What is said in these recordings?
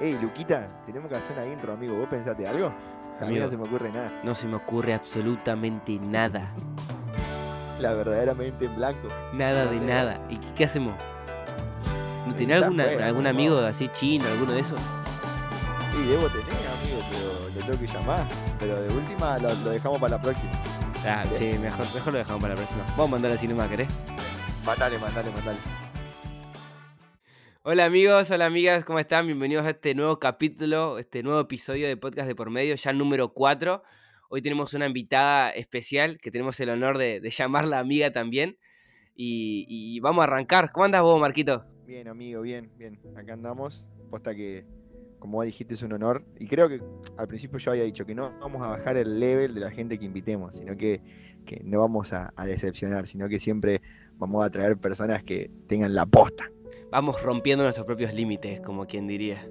Ey, Luquita, tenemos que hacer una intro, amigo. ¿Vos pensaste algo? A mí Amigo. no se me ocurre nada. No se me ocurre absolutamente nada. La verdaderamente en blanco. Nada No de nada. ¿Y qué, qué hacemos? ¿No tenés alguna- algún no. amigo así chino, alguno de esos? Sí, debo tener, amigo, pero lo tengo que llamar. Pero de última lo, lo dejamos para la próxima. Ah, sí, mejor, mejor lo dejamos para la próxima. Vamos a mandar al cinema, ¿querés? Mandale, mandale, mandale. Hola amigos, hola amigas, ¿cómo están? Bienvenidos a este nuevo capítulo, este nuevo episodio de Podcast de Por Medio, ya número 4. Hoy tenemos una invitada especial que tenemos el honor de, llamarla amiga también. Y, vamos a arrancar. ¿Cómo andas vos, Marquito? Bien, amigo, bien, bien. Acá andamos. Posta que, como dijiste, es un honor. Y creo que al principio yo había dicho que no vamos a bajar el level de la gente que invitemos, sino que, que no vamos a, a decepcionar, sino que siempre vamos a traer personas que tengan la posta. Vamos rompiendo nuestros propios límites, como quien diría.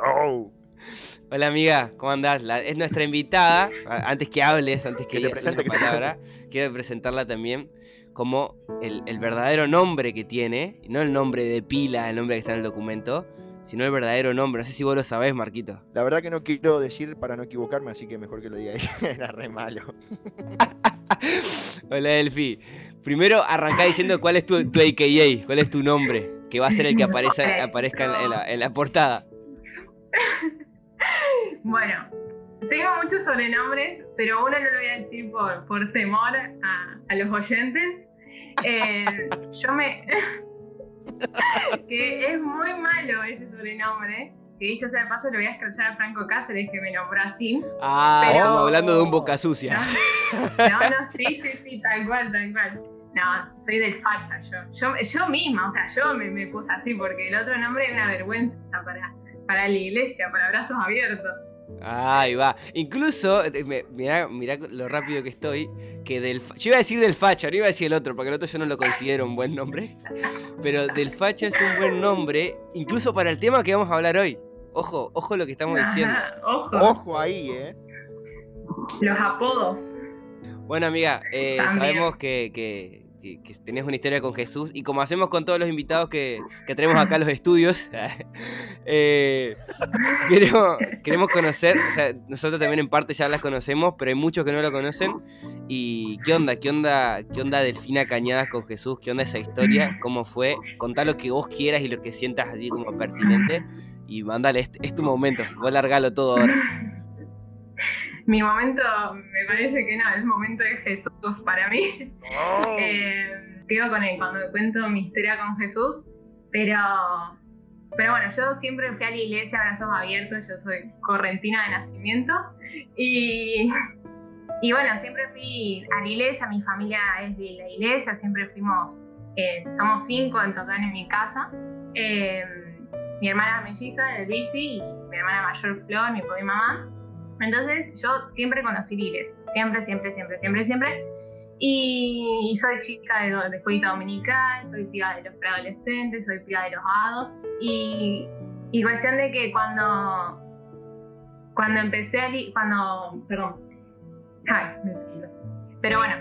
¡Oh! Hola amiga, ¿cómo andás? La- es nuestra invitada. Antes que hables, antes que, Que digas presente, que palabra, quiero presentarla también como el, el verdadero nombre que tiene, no el nombre de pila, el nombre que está en el documento, sino el verdadero nombre. No sé si vos lo sabés, Marquito. La verdad que no quiero decir para no equivocarme, así que mejor que lo diga ella. Era re malo. Hola Elfi. Primero arrancá diciendo cuál es tu, tu AKA, cuál es tu nombre, que va a ser el que aparezca, aparezca en, en la, en la portada. Bueno, tengo muchos sobrenombres, pero uno no lo voy a decir por, por temor a, a los oyentes. Eh, yo me. que es muy malo ese sobrenombre. Que dicho sea de paso, le voy a escuchar a Franco Cáceres, que me nombró así. Ah, Pero- estamos hablando de un boca sucia. No, no, no, sí, sí, sí, tal cual, tal cual. No, soy del facha yo. Yo, yo misma, o sea, yo me, me puse así porque el otro nombre es una vergüenza para, para la iglesia, para brazos abiertos. Ahí va. Incluso, eh, mirá, mirá lo rápido que estoy, que del... Yo iba a decir del facha, no iba a decir el otro, porque el otro yo no lo considero un buen nombre. Pero del facha es un buen nombre, incluso para el tema que vamos a hablar hoy. Ojo, ojo lo que estamos diciendo. Ojo, Ojo ahí, eh. los apodos. Bueno, amiga, eh, sabemos que, que- que- que tenés una historia con Jesús y como hacemos con todos los invitados que, que tenemos acá a los estudios, eh, queremos, queremos conocer, o sea, nosotros también en parte ya las conocemos, pero hay muchos que no lo conocen. ¿Y qué onda? ¿Qué onda? ¿Qué onda Delfina Cañadas con Jesús? ¿Qué onda esa historia? ¿Cómo fue? Contá lo que vos quieras y lo que sientas así como pertinente. Y mandale, es, es tu momento, vos largalo todo ahora. Mi momento, me parece que no, es el momento de Jesús para mí. Oh. Eh, quedo con él cuando cuento mi historia con Jesús, pero, pero bueno, yo siempre fui a la iglesia, brazos abiertos, yo soy correntina de nacimiento y, y bueno, siempre fui a la iglesia, mi familia es de la iglesia, siempre fuimos, eh, somos cinco en total en mi casa. Eh, mi hermana melliza, el bici, y mi hermana mayor Flor, mi y mamá. Entonces yo siempre conocí la iglesia, siempre, siempre, siempre, siempre, siempre. Y, soy chica de, de escuelita dominical, soy piba de los preadolescentes, soy piba de los hados. Y, cuestión de que cuando, cuando empecé a... li- Cuando... Perdón. Ay, me. Pero bueno,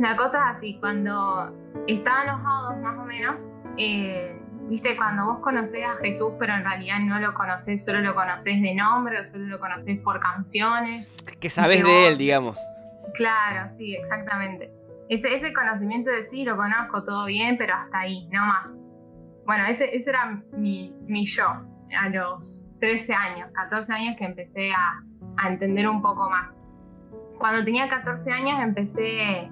la cosa es así, cuando estaban los hados más o menos, eh, viste, cuando vos conocés a Jesús, pero en realidad no lo conocés, solo lo conocés de nombre o solo lo conocés por canciones. Que sabes de él, digamos. Claro, sí, exactamente. Ese, ese conocimiento de sí, lo conozco todo bien, pero hasta ahí, no más. Bueno, ese, ese era mi, mi yo a los 13 años, 14 años que empecé a, a entender un poco más. Cuando tenía 14 años empecé,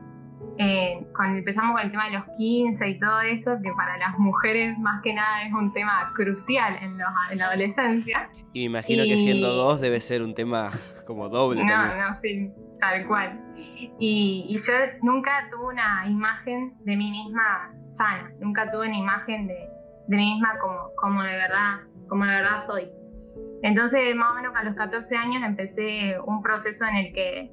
eh, con, empezamos con el tema de los 15 y todo eso, que para las mujeres más que nada es un tema crucial en, los- en la adolescencia. Y me imagino que siendo Y- dos debe ser un tema como doble No, también. no, sí, tal cual. Y, y yo nunca tuve una imagen de mí misma sana, nunca tuve una imagen de, de mí misma como, como de verdad, como de verdad soy. Entonces, más o menos a los 14 años empecé un proceso en el que,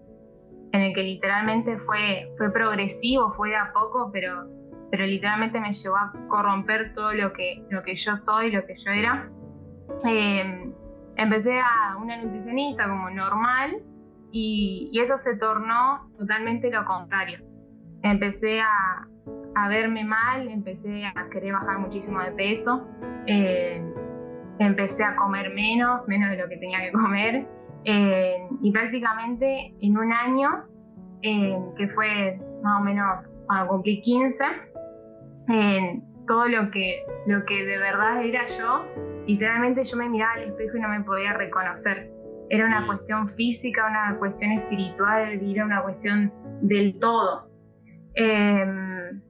en el que literalmente fue, fue progresivo, fue de a poco, pero, pero literalmente me llevó a corromper todo lo que, lo que yo soy, lo que yo era. Eh, empecé a una nutricionista como normal y, y eso se tornó totalmente lo contrario. Empecé a, a verme mal, empecé a querer bajar muchísimo de peso. eh, empecé a comer menos, menos de lo que tenía que comer, eh, y prácticamente en un año, que fue más o menos cuando cumplí 15, todo lo que, lo que de verdad era yo, literalmente yo me miraba al espejo y no me podía reconocer. Era una cuestión física, una cuestión espiritual, era una cuestión del todo. Em,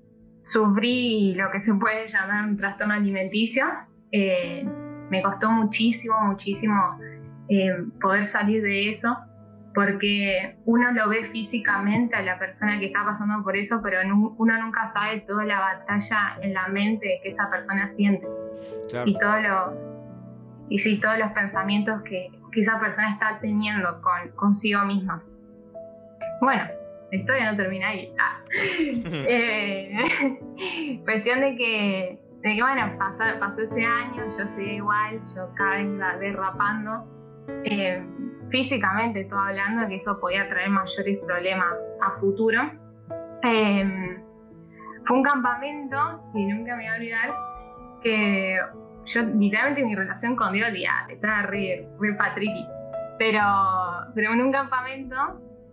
sufrí lo que se puede llamar un trastorno alimenticio. Eh, me costó muchísimo, muchísimo em, poder salir de eso, porque uno lo ve físicamente a la persona que está pasando por eso, pero uno nunca sabe toda la batalla en la mente que esa persona siente. Y todo lo y sí, todos los pensamientos que, que esa persona está teniendo con, consigo misma. Bueno, la historia no termina ahí. Ah. Eh, cuestión de que, de que bueno, pasó, pasó, ese año, yo seguía igual, yo cada vez iba derrapando. Eh, físicamente, todo hablando, que eso podía traer mayores problemas a futuro. Eh, fue un campamento, y nunca me voy a olvidar, que yo literalmente mi relación con Dios, ya, estaba re, re patriqui. Pero, pero en un campamento,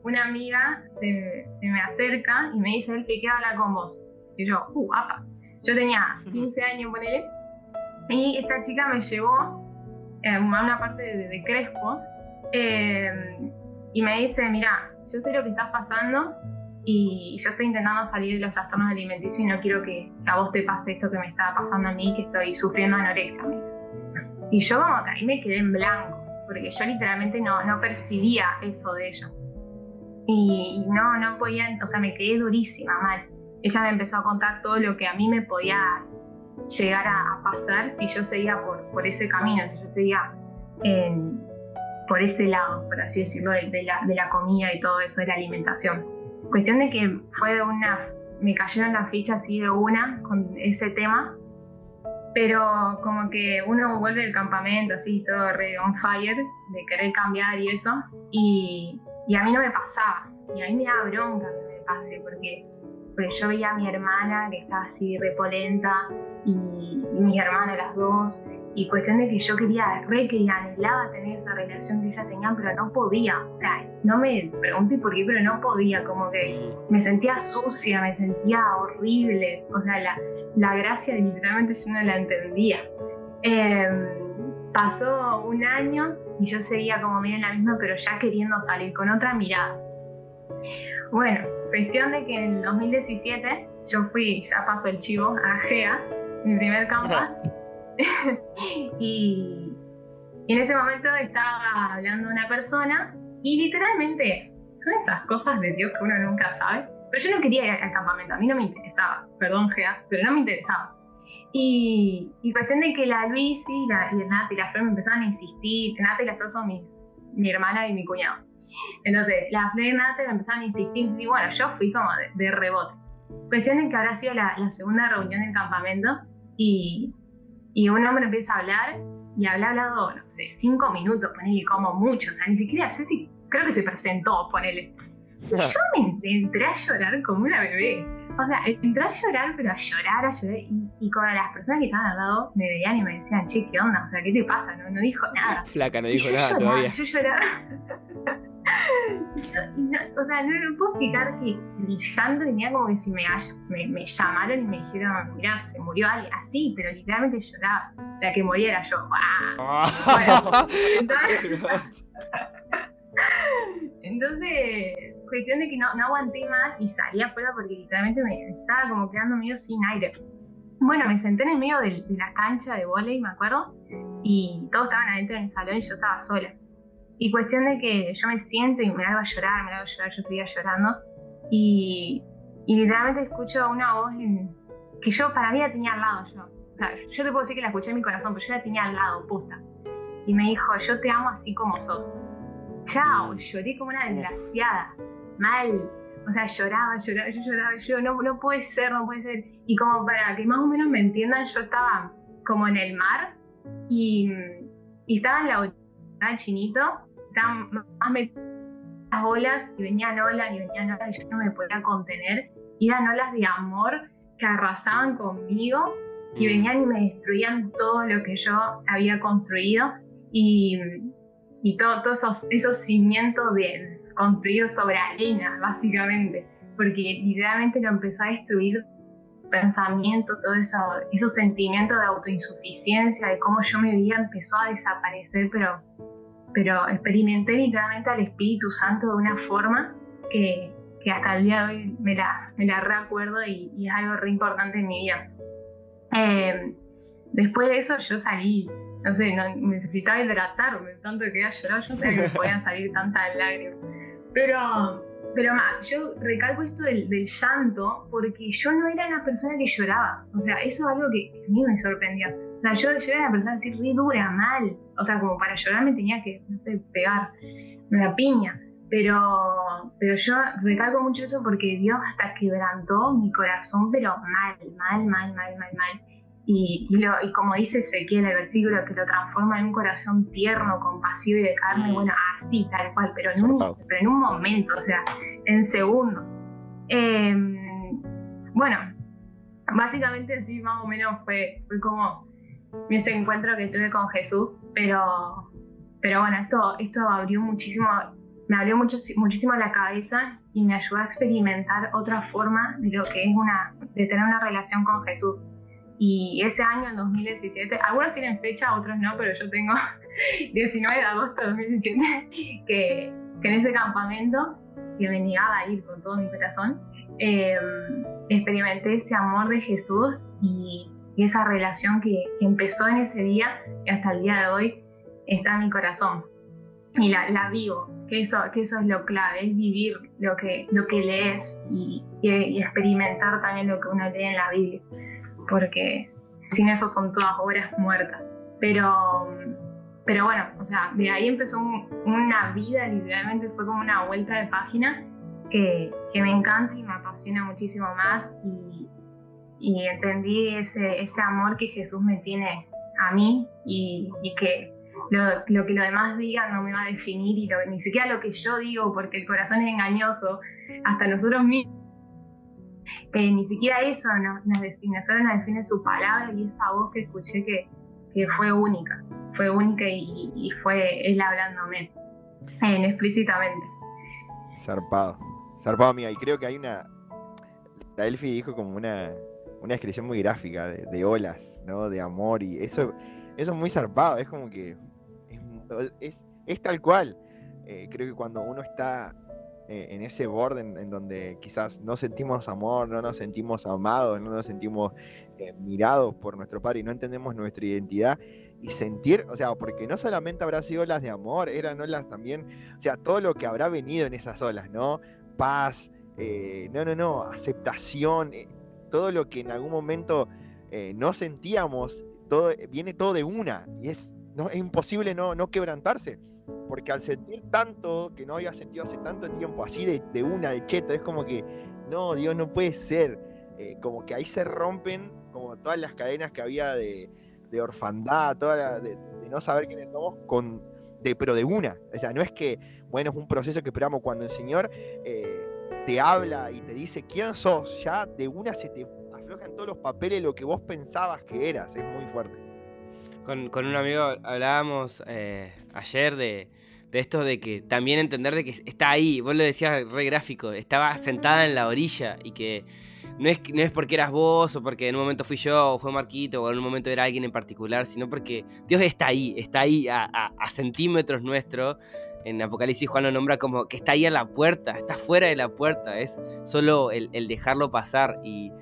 una amiga se, me acerca y me dice, él que quiere hablar con vos. Y yo, uh, apa. Yo tenía 15 años, ponele. Y esta chica me llevó eh, una parte de, Crespo eh, y me dice, mira, yo sé lo que estás pasando y yo estoy intentando salir de los trastornos alimenticios y no quiero que, a vos te pase esto que me está pasando a mí, que estoy sufriendo anorexia, me dice. Y yo como que ahí me quedé en blanco, porque yo literalmente no, no percibía eso de ella. Y, no, no podía, o sea, me quedé durísima, mal. Ella me empezó a contar todo lo que a mí me podía llegar a, pasar si yo seguía por, por ese camino, si yo seguía por ese lado, por así decirlo, de, la, de la comida y todo eso, de la alimentación. Cuestión de que fue una, me cayeron las fichas así de una con ese tema, pero como que uno vuelve del campamento así todo re on fire, de querer cambiar y eso, y, y a mí no me pasaba, y a mí me da bronca que me pase, porque, porque yo veía a mi hermana que estaba así repolenta, y, mi hermana las dos, y cuestión de que yo quería, re que anhelaba tener esa relación que ella tenía, pero no podía. O sea, no me pregunté por qué, pero no podía. Como que me sentía sucia, me sentía horrible. O sea, la, la gracia literalmente yo no la entendía. Em, pasó un año y yo seguía como medio en la misma, pero ya queriendo salir con otra mirada. Bueno, cuestión de que en el 2017 yo fui, ya pasó el chivo, a GEA, mi primer campo. y, en ese momento estaba hablando una persona y literalmente son esas cosas de Dios que uno nunca sabe. Pero yo no quería ir al campamento, a mí no me interesaba, perdón Gea, pero no me interesaba. Y, cuestión de que la Luis y la, y Nata y la Flor me empezaron a insistir, Nata y la Flor son mis, mi hermana y mi cuñado. Entonces, la y me empezaron a insistir, y bueno, yo fui como de, rebote. Cuestión de que ahora ha sido la, la segunda reunión del campamento y, y un hombre empieza a hablar y habla hablado, no sé, cinco minutos, ponele como mucho, o sea, ni siquiera sé si, creo que se presentó, ponele. Y yo me entré a llorar como una bebé. O sea, entré a llorar, pero a llorar, a llorar. Y, y como las personas que estaban al lado me veían y me decían, che, ¿qué onda? O sea, ¿qué te pasa? No, no dijo nada. Flaca, no dijo nada todavía. Yo lloraba. O sea, no, puedo explicar que brillando tenía como que si me, me, llamaron y me dijeron, mira, se murió alguien, así, pero literalmente lloraba. La que moría era yo. Bueno, entonces, cuestión de que no, no aguanté más y salí afuera porque literalmente me estaba como quedando medio sin aire. Bueno, me senté en el medio de, de la cancha de volei, me acuerdo, y todos estaban adentro en el salón y yo estaba sola. Y cuestión de que yo me siento y me largo a llorar, me largo a llorar, yo seguía llorando. Y, y literalmente escucho una voz que yo para mí la tenía al lado yo. O sea, yo te puedo decir que la escuché en mi corazón, pero yo la tenía al lado, puesta. Y me dijo, yo te amo así como sos. Chao, lloré como una desgraciada. Mal. O sea, lloraba, lloraba, yo lloraba, yo no, no puede ser, no puede ser. Y como para que más o menos me entiendan, yo estaba como en el mar y, y estaba en la estaba chinito estaban más las olas y venían olas y venían olas y yo no me podía contener. Y eran olas de amor que arrasaban conmigo y venían y me destruían todo lo que yo había construido. Y, y todo, todos esos, esos cimientos de, construidos sobre arena, básicamente, porque literalmente lo empezó a destruir pensamiento, todo eso, esos sentimientos de autoinsuficiencia, de cómo yo me veía, empezó a desaparecer, pero, pero experimenté literalmente al Espíritu Santo de una forma que, que hasta el día de hoy me la, me la recuerdo y, y es algo re importante en mi vida. Eh, después de eso yo salí, no sé, no, necesitaba hidratarme, tanto que había llorado, yo sabía que podían salir tantas lágrimas. Pero, pero yo recalco esto del, del, llanto porque yo no era una persona que lloraba. O sea, eso es algo que a mí me sorprendió. O sea, yo, yo era una persona así re dura, mal. O sea, como para llorar me tenía que, no sé, pegar una piña. Pero, pero yo recalco mucho eso porque Dios hasta quebrantó mi corazón, pero mal, mal, mal, mal, mal, mal. Y, y, lo, y como dice Ezequiel en el versículo, que lo transforma en un corazón tierno, compasivo y de carne, bueno, así, tal cual, pero en, un, pero en un momento, o sea, en segundo. Eh, bueno, básicamente sí, más o menos fue, fue como ese encuentro que tuve con Jesús, pero, pero bueno, esto, esto abrió muchísimo me abrió mucho, muchísimo la cabeza y me ayudó a experimentar otra forma de lo que es una, de tener una relación con Jesús. Y ese año, en 2017, algunos tienen fecha, otros no, pero yo tengo 19 de agosto de 2017, que, que en ese campamento, que me negaba a ir con todo mi corazón, eh, experimenté ese amor de Jesús y, y esa relación que, empezó en ese día y hasta el día de hoy está en mi corazón. Y la, vivo, que eso, que eso es lo clave, es vivir lo que, lo que lees y, y, y, experimentar también lo que uno lee en la Biblia, porque sin eso son todas obras muertas. Pero, pero bueno, o sea, de ahí empezó un, una vida, literalmente fue como una vuelta de página que, que me encanta y me apasiona muchísimo más y entendí ese, ese amor que Jesús me tiene a mí y, y que lo, lo, que los demás digan no me va a definir y lo, ni siquiera lo que yo digo, porque el corazón es engañoso, hasta nosotros mismos. Eh, ni siquiera eso nos, define, solo nos define su palabra y esa voz que escuché que, que fue única, fue única y, y fue él hablándome eh, explícitamente. Zarpado, zarpado, amiga, y creo que hay una. La Elfi dijo como una, una descripción muy gráfica de, olas, ¿no? De amor y eso, eso es muy zarpado, es como que es, es tal cual. Eh, creo que cuando uno está eh, en ese borde en, donde quizás no sentimos amor, no nos sentimos amados, no nos sentimos eh, mirados por nuestro Padre y no entendemos nuestra identidad y sentir, o sea, porque no solamente habrá sido olas de amor, eran olas también, o sea, todo lo que habrá venido en esas olas, ¿no? Paz, no, no, no, aceptación, todo lo que en algún momento no sentíamos, todo, viene todo de una y es no, es imposible no, no quebrantarse. Porque al sentir tanto que no había sentido hace tanto tiempo, así de, de una, de cheto, es como que, no, Dios, no puede ser. Eh, como que ahí se rompen como todas las cadenas que había de, de orfandad, toda la, de, no saber quiénes somos, con, de, pero de una. O sea, no es que, bueno, es un proceso que esperamos cuando el Señor eh, te habla y te dice quién sos, ya de una se te aflojan todos los papeles lo que vos pensabas que eras. Es muy fuerte con, con un amigo hablábamos eh, ayer de, de, esto de que también entender de que está ahí, vos lo decías re gráfico, estaba sentada en la orilla y que no es, no es porque eras vos o porque en un momento fui yo o fue Marquito o en un momento era alguien en particular, sino porque Dios está ahí, está ahí a, centímetros nuestro. En Apocalipsis Juan lo nombra como que está ahí a la puerta, está fuera de la puerta, es solo el, dejarlo pasar y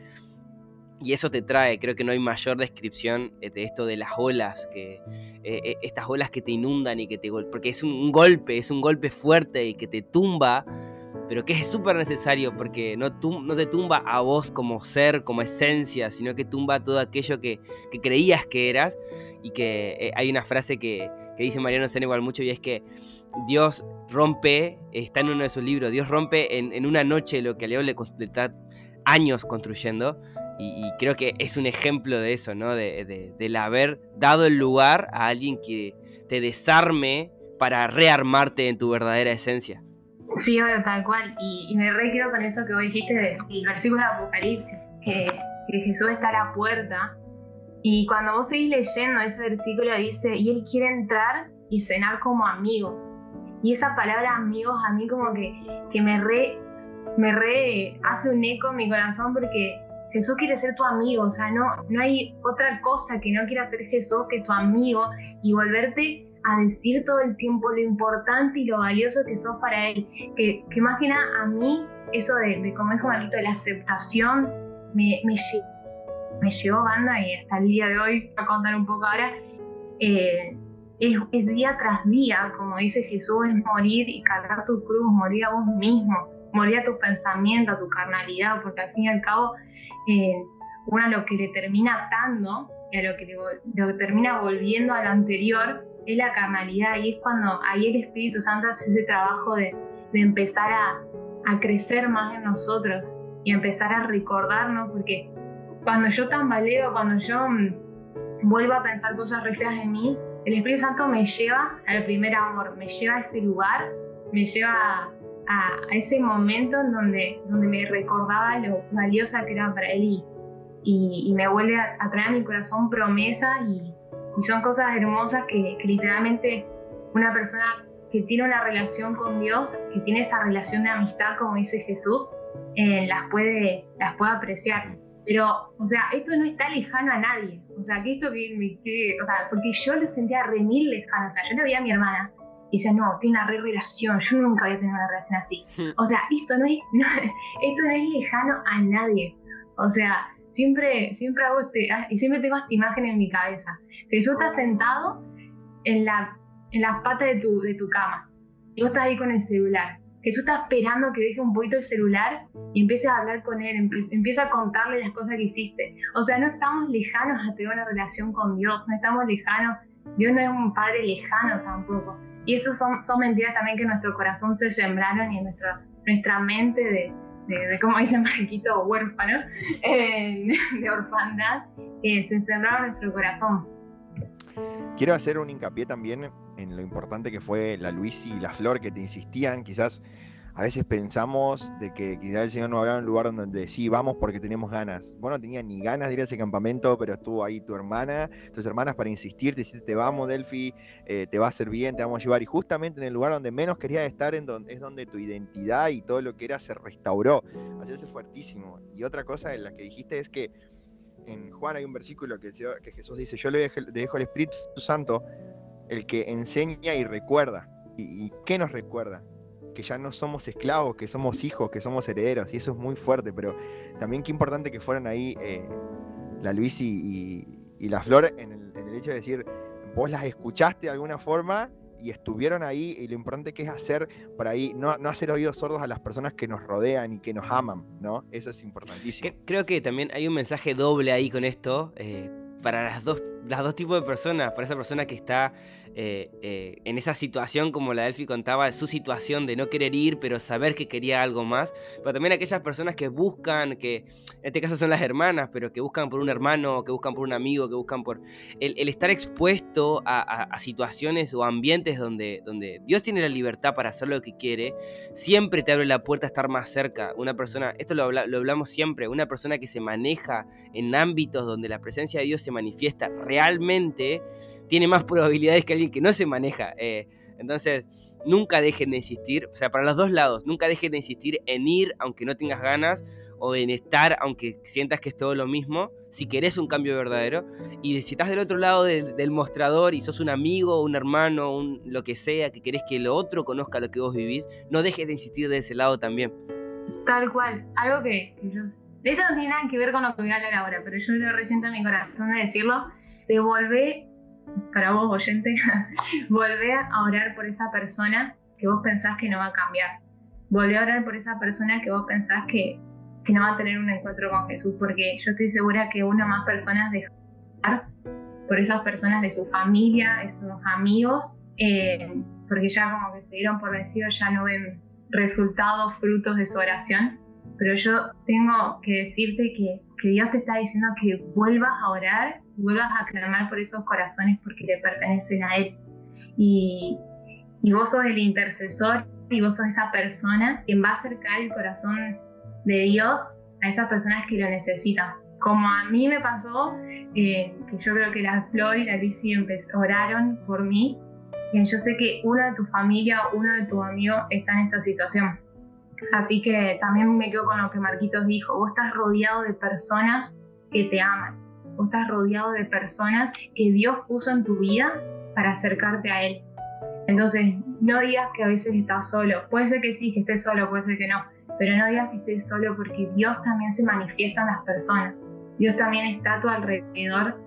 y eso te trae, creo que no hay mayor descripción eh, de esto de las olas, que eh, eh, estas olas que te inundan y que te porque es un, golpe, es un golpe fuerte y que te tumba, pero que es súper necesario porque no, no, te tumba a vos como ser, como esencia, sino que tumba todo aquello que, creías que eras y que eh, hay una frase que, dice Mariano Sena igual mucho y es que Dios rompe, está en uno de sus libros, Dios rompe en, una noche lo que Leo le está años construyendo y, y, creo que es un ejemplo de eso, ¿no? De, de, del haber dado el lugar a alguien que te desarme para rearmarte en tu verdadera esencia. Sí, bueno, tal cual. Y, y me re quedo con eso que vos dijiste del versículo de Apocalipsis, que, que, Jesús está a la puerta Y cuando vos seguís leyendo ese versículo dice, y Él quiere entrar y cenar como amigos. Y esa palabra amigos a mí como que, que me, re, me re hace un eco en mi corazón porque Jesús quiere ser tu amigo, o sea, no, no hay otra cosa que no quiera ser Jesús que tu amigo y volverte a decir todo el tiempo lo importante y lo valioso que sos para Él. Que, que más que nada a mí, eso de, de como dijo Marito, de la aceptación, me, me, me llevó banda y hasta el día de hoy, a contar un poco ahora, eh, es, día tras día, como dice Jesús, es morir y cargar tu cruz, morir a vos mismo, morir a tus pensamientos, a tu carnalidad, porque al fin y al cabo eh, uno lo que le termina atando y a lo que le, lo termina volviendo a lo anterior es la carnalidad y es cuando ahí el Espíritu Santo hace ese trabajo de, de empezar a, a crecer más en nosotros y empezar a recordarnos, porque cuando yo tambaleo, cuando yo mm, vuelvo a pensar cosas re feas de mí, el Espíritu Santo me lleva al primer amor, me lleva a ese lugar, me lleva a, a, ese momento en donde, donde me recordaba lo valiosa que era para Él y, y, me vuelve a, traer a mi corazón promesa y, y son cosas hermosas que, que, literalmente una persona que tiene una relación con Dios, que tiene esa relación de amistad, como dice Jesús, eh, las, puede, las puede apreciar. Pero, o sea, esto no está lejano a nadie. O sea, que esto que, que, o sea, porque yo lo sentía remil lejano. O sea, yo le veía a mi hermana y decía, no, tiene una re relación, yo nunca había tenido una relación así. O sea, esto no es, no, esto no es lejano a nadie. O sea, siempre, siempre hago este, y siempre tengo esta imagen en mi cabeza. Jesús está sentado en la, en las patas de tu, de tu cama. Y vos estás ahí con el celular. Jesús está esperando que deje un poquito el celular y empieces a hablar con él, empieza a contarle las cosas que hiciste. O sea, no estamos lejanos a tener una relación con Dios, no estamos lejanos, Dios no es un padre lejano tampoco. Y eso son, son mentiras también que en nuestro corazón se sembraron y en nuestra, nuestra mente de, de, de, como dice Marquito, huérfano, de orfandad, que se sembraron en nuestro corazón. Quiero hacer un hincapié también en lo importante que fue la Luis y la Flor que te insistían, quizás a veces pensamos de que quizás el Señor nos habrá un lugar donde sí, vamos porque tenemos ganas. Bueno, no tenía ni ganas de ir a ese campamento, pero estuvo ahí tu hermana, tus hermanas para insistir, te te vamos, Delphi, eh, te va a hacer bien, te vamos a llevar. Y justamente en el lugar donde menos querías estar es donde tu identidad y todo lo que era se restauró. Así es fuertísimo. Y otra cosa en la que dijiste es que en Juan hay un versículo que, Jesús dice, yo le dejo, le el Espíritu Santo, el que enseña y recuerda. ¿Y, y qué nos recuerda? Que ya no somos esclavos, que somos hijos, que somos herederos, y eso es muy fuerte, pero también qué importante que fueran ahí eh, la Luis y, y, y, la Flor en el, hecho de decir, vos las escuchaste de alguna forma y estuvieron ahí, y lo importante que es hacer por ahí, no, no hacer oídos sordos a las personas que nos rodean y que nos aman, ¿no? Eso es importantísimo. Creo que también hay un mensaje doble ahí con esto, eh, para las dos, las dos tipos de personas, para esa persona que está eh, eh, en esa situación, como la Delphi contaba, su situación de no querer ir, pero saber que quería algo más. Pero también aquellas personas que buscan, que en este caso son las hermanas, pero que buscan por un hermano, que buscan por un amigo, que buscan por el, estar expuesto a, a, a, situaciones o ambientes donde, donde Dios tiene la libertad para hacer lo que quiere, siempre te abre la puerta a estar más cerca. Una persona, esto lo, lo hablamos siempre, una persona que se maneja en ámbitos donde la presencia de Dios se manifiesta realmente tiene más probabilidades que alguien que no se maneja. Eh, entonces, nunca dejen de insistir, o sea, para los dos lados, nunca dejen de insistir en ir aunque no tengas ganas o en estar aunque sientas que es todo lo mismo, si querés un cambio verdadero. Y si estás del otro lado del, mostrador y sos un amigo, un hermano, un, lo que sea, que querés que el otro conozca lo que vos vivís, no dejes de insistir de ese lado también. Tal cual, algo que, que yo... De no tiene nada que ver con lo que voy a hablar ahora, pero yo lo resiento en mi corazón de decirlo, de volver para vos oyente, volvé a orar por esa persona que vos pensás que no va a cambiar. Volvé a orar por esa persona que vos pensás que, que no va a tener un encuentro con Jesús, porque yo estoy segura que una más personas de por esas personas de su familia, esos amigos, eh, porque ya como que se dieron por vencidos, ya no ven resultados, frutos de su oración. Pero yo tengo que decirte que, que Dios te está diciendo que vuelvas a orar y vuelvas a clamar por esos corazones porque le pertenecen a Él. Y, y vos sos el intercesor y vos sos esa persona quien va a acercar el corazón de Dios a esas personas que lo necesitan. Como a mí me pasó eh, que yo creo que la Flor y la Lizzy oraron por mí. Y yo sé que uno de tu familia, uno de tus amigos está en esta situación. Así que también me quedo con lo que Marquitos dijo. Vos estás rodeado de personas que te aman. Vos estás rodeado de personas que Dios puso en tu vida para acercarte a Él. Entonces, no digas que a veces estás solo. Puede ser que sí, que estés solo, puede ser que no. Pero no digas que estés solo porque Dios también se manifiesta en las personas. Dios también está a tu alrededor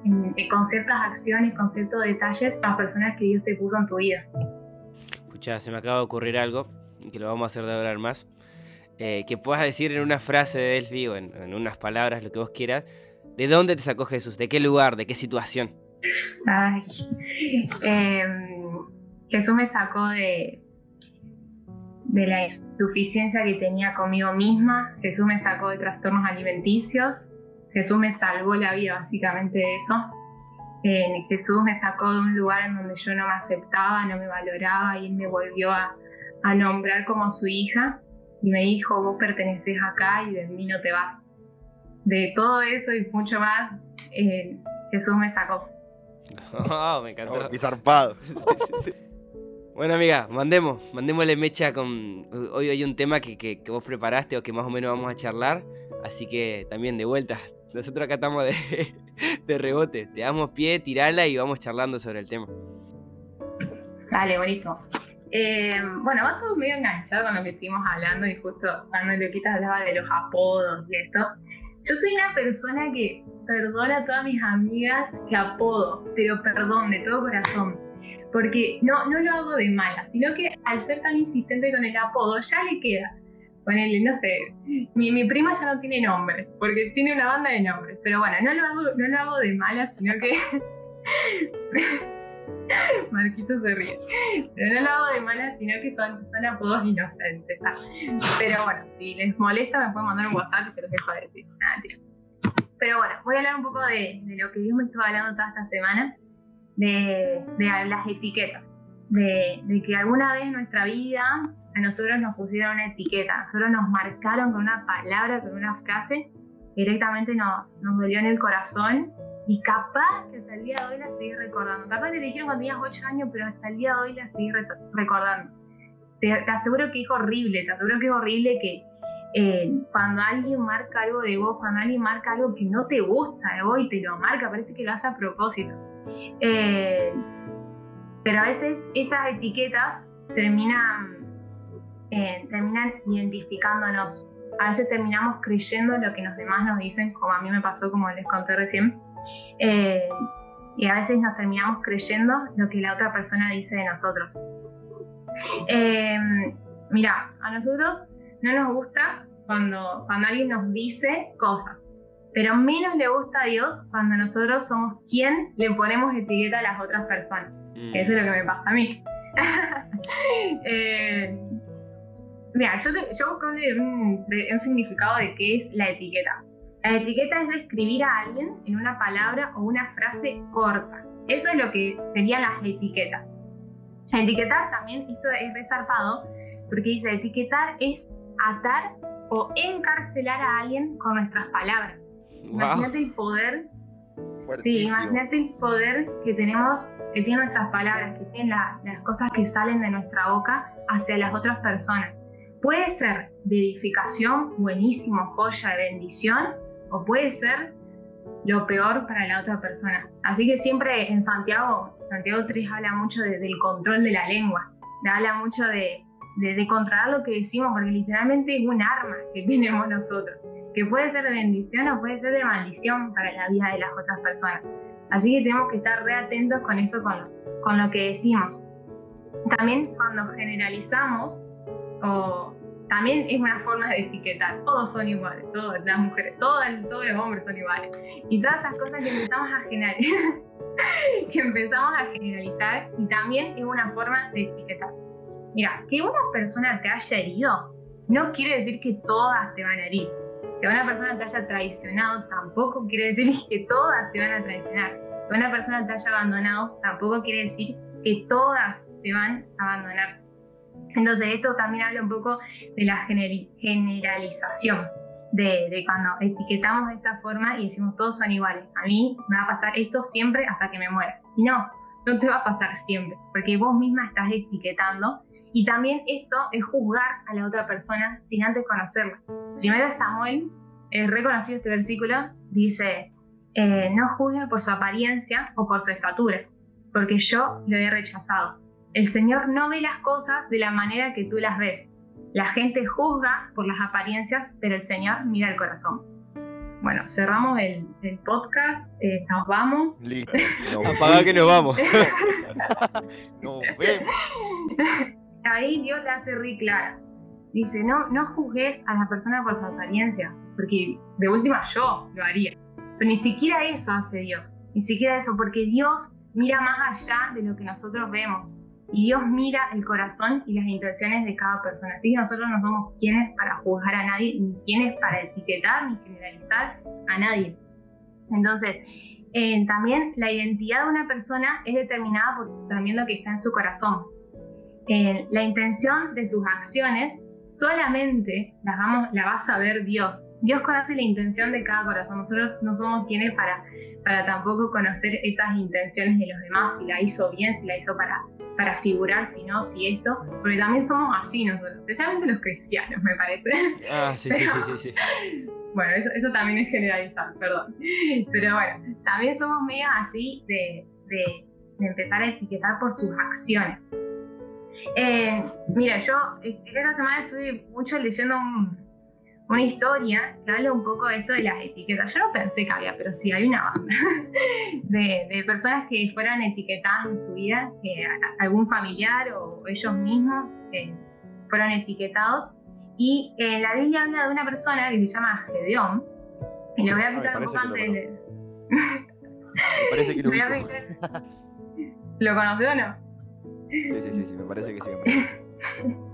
con ciertas acciones, con ciertos detalles, las personas que Dios te puso en tu vida. Escucha, se me acaba de ocurrir algo que lo vamos a hacer de hablar más. Eh, que puedas decir en una frase de Delphi o en, unas palabras, lo que vos quieras, ¿de dónde te sacó Jesús? ¿De qué lugar? ¿De qué situación? Ay, em, Jesús me sacó de, de la insuficiencia que tenía conmigo misma, Jesús me sacó de trastornos alimenticios, Jesús me salvó la vida básicamente de eso. Jesús me sacó de un lugar en donde yo no me aceptaba, no me valoraba y Él me volvió a, a nombrar como su hija y me dijo, vos perteneces acá y de mí no te vas. De todo eso y mucho más, eh, Jesús me sacó. Oh, me encantó. Oh, zarpado. bueno, amiga, mandemos, mandémosle mecha con. Hoy hay un tema que, que, vos preparaste o que más o menos vamos a charlar. Así que también de vuelta. Nosotros acá estamos de, de rebote. Te damos pie, tirala y vamos charlando sobre el tema. Dale, buenísimo. Eh, bueno, va todo medio enganchado con lo que estuvimos hablando y justo cuando Lequita hablaba de los apodos y esto. Yo soy una persona que perdona a todas mis amigas que apodo, pero perdón, de todo corazón. Porque no, no lo hago de mala, sino que al ser tan insistente con el apodo ya le queda. Ponele, no sé, mi, mi prima ya no tiene nombre, porque tiene una banda de nombres. Pero bueno, no lo hago, no lo hago de mala, sino que Marquito se ríe. Pero no lo hago de mala, sino que son, son apodos inocentes. Pero bueno, si les molesta, me pueden mandar un WhatsApp y se los dejo de decir. Pero bueno, voy a hablar un poco de, lo que Dios me estuvo hablando toda esta semana, de, las etiquetas. De, de, que alguna vez en nuestra vida a nosotros nos pusieron una etiqueta, a nosotros nos marcaron con una palabra, con una frase, directamente nos, nos dolió en el corazón y capaz que hasta el día de hoy la seguís recordando. Capaz te dijeron cuando tenías 8 años, pero hasta el día de hoy la seguís recordando. Te, aseguro que es horrible, te aseguro que es horrible que eh, cuando alguien marca algo de vos, cuando alguien marca algo que no te gusta de vos y te lo marca, parece que lo hace a propósito. Eh, pero a veces esas etiquetas terminan, eh, terminan identificándonos. A veces terminamos creyendo lo que los demás nos dicen, como a mí me pasó, como les conté recién. Eh, y a veces nos terminamos creyendo lo que la otra persona dice de nosotros. Eh, mira, a nosotros no nos gusta cuando, cuando alguien nos dice cosas, pero menos le gusta a Dios cuando nosotros somos quien le ponemos etiqueta a las otras personas. Mm. Eso es lo que me pasa a mí. eh, mira, yo, un, un significado de qué es la etiqueta. La etiqueta es describir a alguien en una palabra o una frase corta. Eso es lo que serían las etiquetas. Etiquetar también, esto es resarpado, porque dice etiquetar es atar o encarcelar a alguien con nuestras palabras. Imagínate el poder. Sí, imagínate el poder que tenemos, que tienen nuestras palabras, que tienen las cosas que salen de nuestra boca hacia las otras personas. Puede ser de edificación, buenísimo, joya, de bendición, o puede ser lo peor para la otra persona. Así que siempre en Santiago, Santiago 3 habla mucho del control de la lengua, habla mucho de, de, controlar lo que decimos, porque literalmente es un arma que tenemos nosotros, que puede ser de bendición o puede ser de maldición para la vida de las otras personas. Así que tenemos que estar re atentos con eso, con con lo que decimos. También cuando generalizamos o también es una forma de etiquetar. Todos son iguales, todas las mujeres, todos, todos los hombres son iguales. Y todas esas cosas que empezamos a generalizar, que empezamos a generalizar y también es una forma de etiquetar. Mira, que una persona te haya herido no quiere decir que todas te van a herir. Que una persona te haya traicionado tampoco quiere decir que todas te van a traicionar. Que una persona te haya abandonado tampoco quiere decir que todas te van a abandonar. Entonces esto también habla un poco de la generalización. de, cuando etiquetamos de esta forma y decimos todos son iguales. A mí me va a pasar esto siempre hasta que me muera. No, no te va a pasar siempre, porque vos misma estás etiquetando. Y también esto es juzgar a la otra persona sin antes conocerla. Primero Samuel, es reconocido este versículo, dice, eh, no juzgue por su apariencia o por su estatura, porque yo lo he rechazado. El Señor no ve las cosas de la manera que tú las ves. La gente juzga por las apariencias, pero el Señor mira el corazón. Bueno, cerramos el, podcast, eh, nos vamos. Listo. Apaga que nos vamos. nos vemos. Ahí Dios le hace re clara. Dice, no, no juzgues a la persona por su apariencia, porque de última yo lo haría. Pero ni siquiera eso hace Dios, ni siquiera eso, porque Dios mira más allá de lo que nosotros vemos. Y Dios mira el corazón y las intenciones de cada persona. Así que nosotros no somos quienes para juzgar a nadie, ni quienes para etiquetar, ni generalizar a nadie. Entonces, eh, también la identidad de una persona es determinada por también lo que está en su corazón. Eh, la intención de sus acciones solamente las vamos, la va a saber Dios. Dios conoce la intención de cada corazón. Nosotros no somos quienes para, para tampoco conocer esas intenciones de los demás, si la hizo bien, si la hizo para, para figurar, si no, si esto, porque también somos así nosotros, especialmente los cristianos, me parece. Ah, sí, sí, sí, sí, Bueno, eso, también es generalizar, perdón. Pero bueno, también somos medio así de, de, empezar a etiquetar por sus acciones. Eh, mira, yo eh, esta semana estuve mucho leyendo un, una historia que habla un poco de esto de las etiquetas. Yo no pensé que había, pero sí hay una banda de, personas que fueron etiquetadas en su vida, que algún familiar o ellos mismos eh, fueron etiquetados. Y la Biblia habla de una persona que se llama Gedeón. Y le voy a ah, explicar un poco antes de... Me parece que lo, ¿Lo conoció o no? Sí, sí, sí, me parece que sí.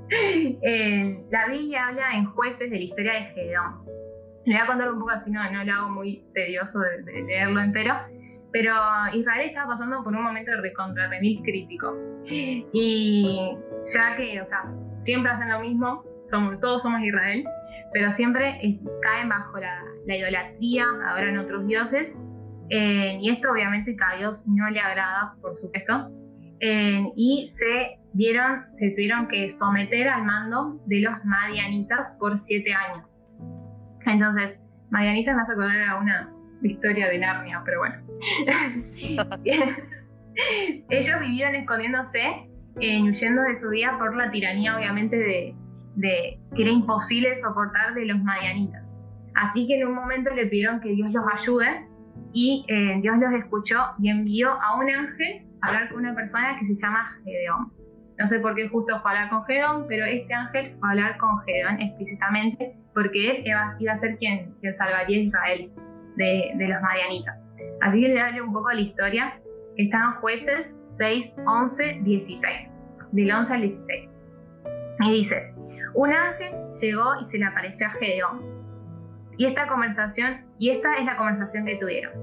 La Biblia habla en jueces de la historia de Gedeón. Le voy a contar un poco así, no, no lo hago muy tedioso de, leerlo entero, pero Israel estaba pasando por un momento de recontra crítico. Y ya que, o sea, siempre hacen lo mismo, somos, todos somos Israel, pero siempre caen bajo la, idolatría, adoran otros dioses, eh, y esto obviamente a Dios no le agrada, por supuesto, eh, y se vieron, se tuvieron que someter al mando de los madianitas por siete años. Entonces, madianitas me hace acordar a una historia de Narnia, pero bueno. Ellos vivieron escondiéndose, eh, huyendo de su vida por la tiranía, obviamente, de, que era imposible soportar de los madianitas. Así que en un momento le pidieron que Dios los ayude y eh, Dios los escuchó y envió a un ángel a hablar con una persona que se llama Gedeón. No sé por qué justo fue a hablar con Gedeón, pero este ángel fue a hablar con Gedeón explícitamente porque él iba, a ser quien, quien, salvaría a Israel de, los madianitas. Así que le darle un poco la historia. Están jueces 6, 11, 16. Del 11 al 16. Y dice, un ángel llegó y se le apareció a Gedeón. Y esta conversación, y esta es la conversación que tuvieron.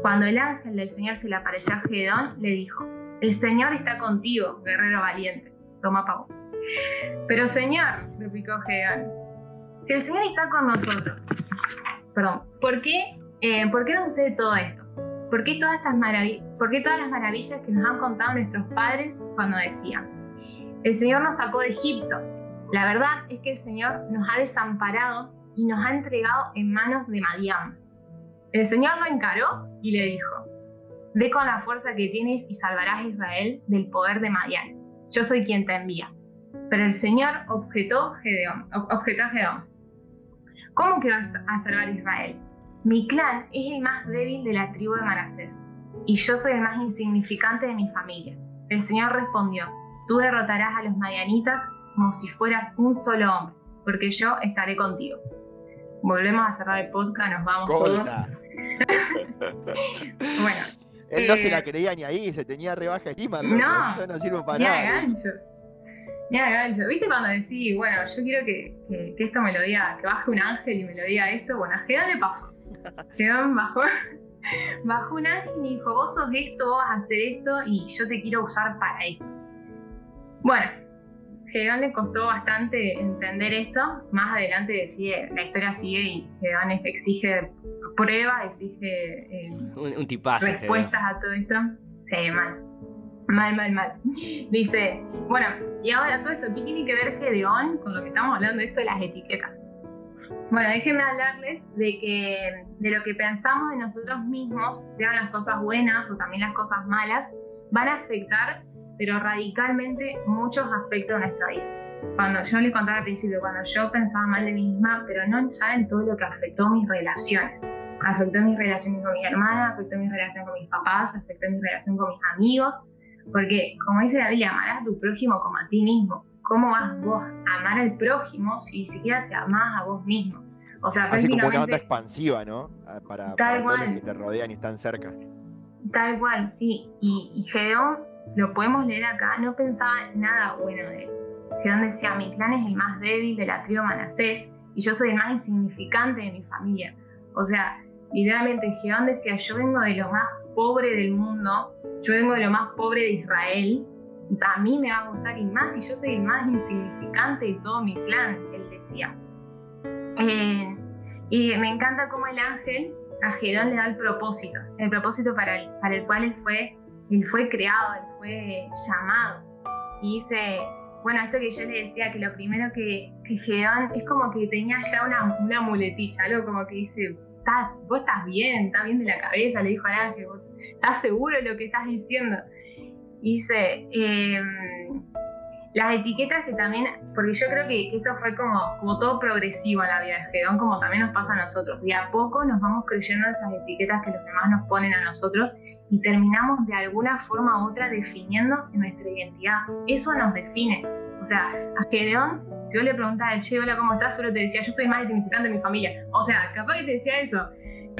Cuando el ángel del Señor se le apareció a Gedeón, le dijo, el Señor está contigo, guerrero valiente. Toma pavo. Pero Señor, replicó Gedeón, si el Señor está con nosotros, perdón, ¿por qué, eh, ¿por qué nos sucede todo esto? ¿Por qué, todas estas ¿Por qué todas las maravillas que nos han contado nuestros padres cuando decían, el Señor nos sacó de Egipto? La verdad es que el Señor nos ha desamparado y nos ha entregado en manos de Madián. El Señor lo encaró y le dijo, Ve con la fuerza que tienes y salvarás a Israel del poder de Madián. Yo soy quien te envía. Pero el Señor objetó, Gedeón, objetó a Gedeón. ¿Cómo que vas a salvar a Israel? Mi clan es el más débil de la tribu de Manasés, y yo soy el más insignificante de mi familia. El Señor respondió, tú derrotarás a los madianitas como si fueras un solo hombre, porque yo estaré contigo. Volvemos a cerrar el podcast, nos vamos todos. bueno, él no se la eh, creía ni ahí, se tenía rebaja estima. No, no, no sirve para nada. Gancho. Mira, gancho. ¿Viste cuando decís, bueno, yo quiero que, que, esto me lo diga, que baje un ángel y me lo diga esto? Bueno, a Gedón le pasó. Gedón bajó, bajó un ángel y dijo, vos sos esto, vos vas a hacer esto y yo te quiero usar para esto. Bueno, Gedeón le costó bastante entender esto. Más adelante sigue, la historia sigue y Gedeón exige pruebas, exige eh, un, tipazo, respuestas a todo esto. Sí, mal. Mal, mal, mal. Dice, bueno, y ahora todo esto, ¿qué tiene que ver Gedeón con lo que estamos hablando de esto de las etiquetas? Bueno, déjenme hablarles de que de lo que pensamos de nosotros mismos, sean las cosas buenas o también las cosas malas, van a afectar, pero radicalmente, muchos aspectos de nuestra vida. Cuando yo le contaba al principio, cuando yo pensaba mal de mí misma, pero no saben todo lo que afectó mis relaciones. Afectó mis relaciones con mi hermana, afectó mi relación con mis papás, afectó mi relación con mis amigos, porque como dice la Biblia, amarás a tu prójimo como a ti mismo. ¿Cómo vas vos a amar al prójimo si ni siquiera te amás a vos mismo? O sea, Así como una onda expansiva, ¿no? Ah, para, para todos los que te rodean y están cerca. Tal cual, sí. Y, y Gedeón, lo podemos leer acá, no pensaba nada bueno de él. Gedeón decía, mi clan es el más débil de la tribu Manasés y yo soy el más insignificante de mi familia. O sea, literalmente Gedeón decía, yo vengo de lo más pobre del mundo, yo vengo de lo más pobre de Israel, y para mí me va a gustar y más, y yo soy el más insignificante de todo mi clan, él decía. Eh, y me encanta cómo el ángel a Gedón le da el propósito, el propósito para el, para el cual él fue, él fue creado, él fue llamado. Y dice, bueno, esto que yo le decía, que lo primero que, que es como que tenía ya una, una muletilla, algo como que dice, vos estás bien, estás bien de la cabeza, le dijo al ángel, estás seguro de lo que estás diciendo. Y dice, eh, las etiquetas que también, porque yo creo que esto fue como, como todo progresivo en la vida de Gedón, como también nos pasa a nosotros. De a poco nos vamos creyendo esas etiquetas que los demás nos ponen a nosotros y terminamos de alguna forma u otra definiendo nuestra identidad. Eso nos define. O sea, a Gedeón, si yo le preguntaba, che, hola, ¿cómo estás? Solo te decía, yo soy más insignificante de mi familia. O sea, capaz que te decía eso.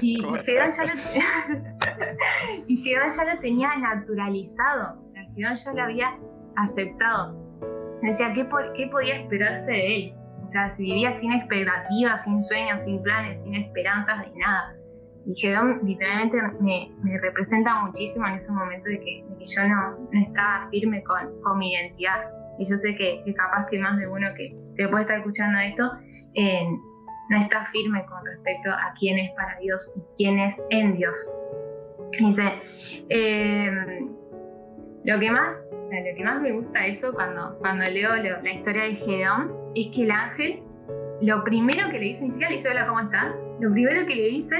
Y Gedeón ya, lo... y ya lo tenía naturalizado. Gedeón ya lo había aceptado decía, ¿qué, ¿qué podía esperarse de él? O sea, si vivía sin expectativas, sin sueños, sin planes, sin esperanzas de nada. Y Gedón literalmente me, me, representa muchísimo en ese momento de que, que yo no, no, estaba firme con, con, mi identidad. Y yo sé que, que, capaz que más de uno que, te puede estar escuchando esto eh, no está firme con respecto a quién es para Dios y quién es en Dios. Dice, eh, lo que más lo que más me gusta de esto cuando, cuando leo la historia de Gedeón es que el ángel, lo primero que le dice, ni siquiera le dice hola, ¿cómo está? Lo primero que le dice,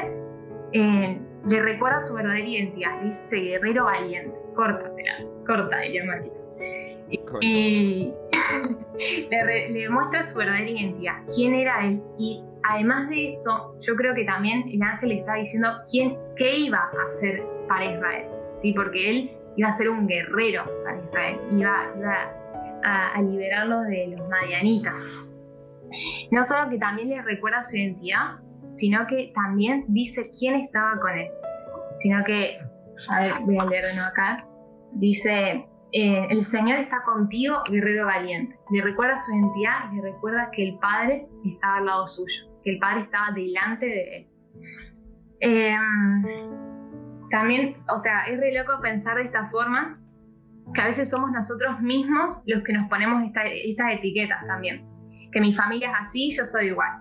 eh, le recuerda su verdadera identidad, le dice guerrero valiente, córtatela, corta ella Marquis. Y, le, le, muestra su verdadera identidad, quién era él. Y además de esto, yo creo que también el ángel le está diciendo quién, qué iba a hacer para Israel. ¿sí? Porque él iba a ser un guerrero para Israel, iba, a, liberarlo de los madianitas. No solo que también le recuerda su identidad, sino que también dice quién estaba con él. Sino que, a ver, voy a leerlo acá, dice, eh, el Señor está contigo, guerrero valiente. Le recuerda su identidad y le recuerda que el Padre estaba al lado suyo, que el Padre estaba delante de él. Eh, también, o sea, es re loco pensar de esta forma, que a veces somos nosotros mismos los que nos ponemos estas etiquetas también. Que mi familia es así, yo soy igual.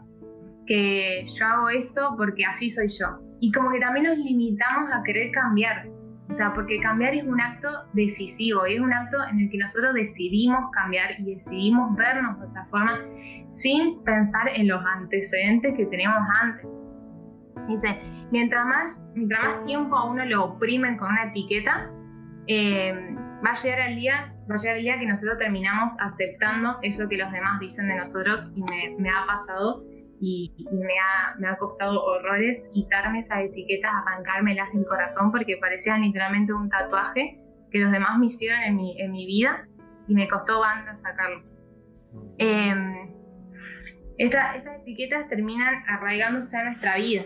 Que yo hago esto porque así soy yo. Y como que también nos limitamos a querer cambiar. O sea, porque cambiar es un acto decisivo y es un acto en el que nosotros decidimos cambiar y decidimos vernos de esta forma sin pensar en los antecedentes que teníamos antes. Dice, mientras más, mientras más tiempo a uno lo oprimen con una etiqueta, eh, va a llegar el día, va a llegar el día que nosotros terminamos aceptando eso que los demás dicen de nosotros y me, me ha pasado y, me, ha, me, ha, costado horrores quitarme esas etiquetas, arrancármelas del corazón porque parecían literalmente un tatuaje que los demás me hicieron en mi, en mi vida y me costó banda sacarlo. Eh, estas etiquetas terminan arraigándose a nuestra vida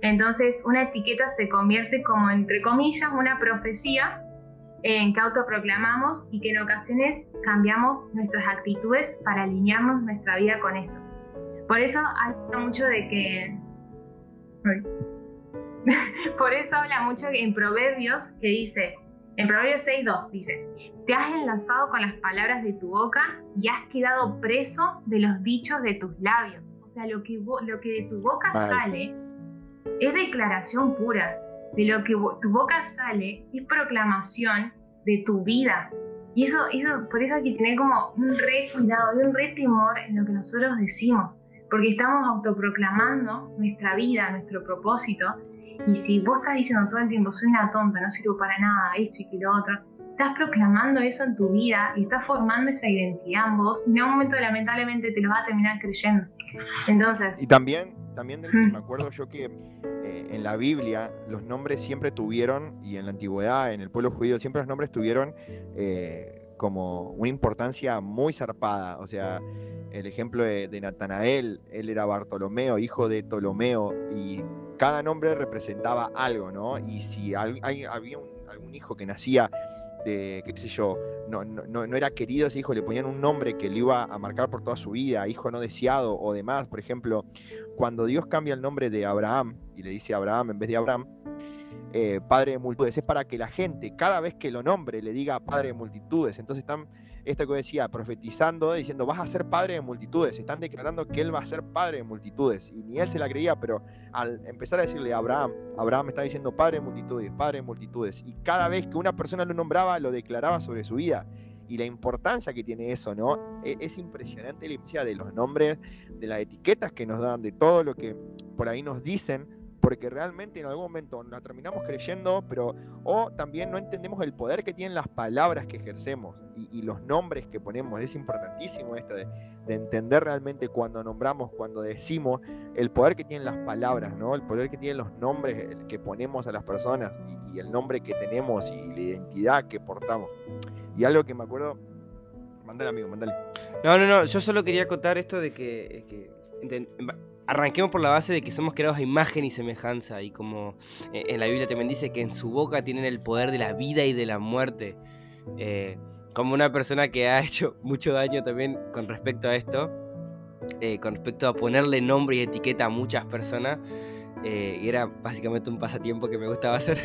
entonces, una etiqueta se convierte como, entre comillas, una profecía en que autoproclamamos y que en ocasiones cambiamos nuestras actitudes para alinearnos nuestra vida con esto. Por eso habla mucho de que... Por eso habla mucho en Proverbios que dice, En Proverbios 6.2 dice, te has enlazado con las palabras de tu boca y has quedado preso de los dichos de tus labios. O sea, lo que, lo que de tu boca sale es declaración pura. De lo que tu boca sale es proclamación de tu vida. Y eso, eso, por eso hay que tener como un re cuidado y un re temor en lo que nosotros decimos. Porque estamos autoproclamando nuestra vida, nuestro propósito, y si vos estás diciendo todo el tiempo, soy una tonta, no sirvo para nada, esto y lo otro, estás proclamando eso en tu vida y estás formando esa identidad en vos y en un momento lamentablemente te lo vas a terminar creyendo. Entonces... Y también, también me acuerdo yo que eh, en la Biblia los nombres siempre tuvieron, y en la antigüedad, en el pueblo judío, siempre los nombres tuvieron eh, como una importancia muy zarpada. O sea, el ejemplo de, de Natanael, él era Bartolomeo, hijo de Ptolomeo, y cada nombre representaba algo, ¿no? Y si había algún hijo que nacía de, qué sé yo, no, no, no, era querido ese hijo, le ponían un nombre que le iba a marcar por toda su vida, hijo no deseado o demás. Por ejemplo, cuando Dios cambia el nombre de Abraham y le dice Abraham en vez de Abraham, eh, padre de multitudes, es para que la gente, cada vez que lo nombre, le diga padre de multitudes. Entonces están esto que decía, profetizando, diciendo, vas a ser padre de multitudes. Están declarando que él va a ser padre de multitudes. Y ni él se la creía, pero al empezar a decirle a Abraham, Abraham está diciendo padre de multitudes, padre de multitudes. Y cada vez que una persona lo nombraba, lo declaraba sobre su vida. Y la importancia que tiene eso, ¿no? E-, es, impresionante la importancia de los nombres, de las etiquetas que nos dan, de todo lo que por ahí nos dicen porque realmente en algún momento la terminamos creyendo, pero o también no entendemos el poder que tienen las palabras que ejercemos y, los nombres que ponemos. Es importantísimo esto de, entender realmente cuando nombramos, cuando decimos, el poder que tienen las palabras, ¿no? El poder que tienen los nombres que ponemos a las personas y, el nombre que tenemos y la identidad que portamos. Y algo que me acuerdo, mándale amigo, mándale. No, no, no, yo solo quería contar esto de que, que arranquemos por la base de que somos creados a imagen y semejanza. Y como eh, en la Biblia también dice que en su boca tienen el poder de la vida y de la muerte. Eh, como una persona que ha hecho mucho daño también con respecto a esto, eh, con respecto a ponerle nombre y etiqueta a muchas personas. y era básicamente un pasatiempo que me gustaba hacer.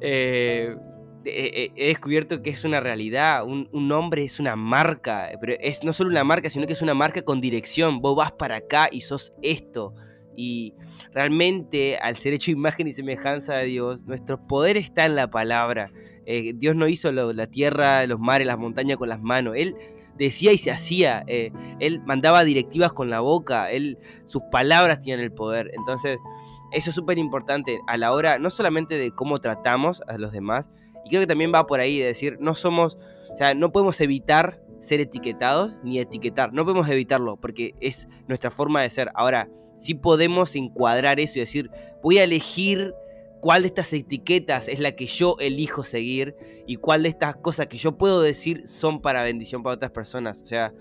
he descubierto que es una realidad, un, nombre es una marca, pero es no solo una marca, sino que es una marca con dirección, vos vas para acá y sos esto. Y realmente al ser hecho imagen y semejanza de Dios, nuestro poder está en la palabra. Eh, Dios no hizo la tierra, los mares, las montañas con las manos. Él decía y se hacía. Eh, él mandaba directivas con la boca. Él, sus palabras tenían el poder. Entonces, eso es súper importante a la hora, no solamente de cómo tratamos a los demás, y creo que también va por ahí de decir, no somos, o sea, no podemos evitar ser etiquetados ni etiquetar, no podemos evitarlo porque es nuestra forma de ser. Ahora, sí podemos encuadrar eso y decir, voy a elegir cuál de estas etiquetas es la que yo elijo seguir y cuál de estas cosas que yo puedo decir son para bendición para otras personas. O sea,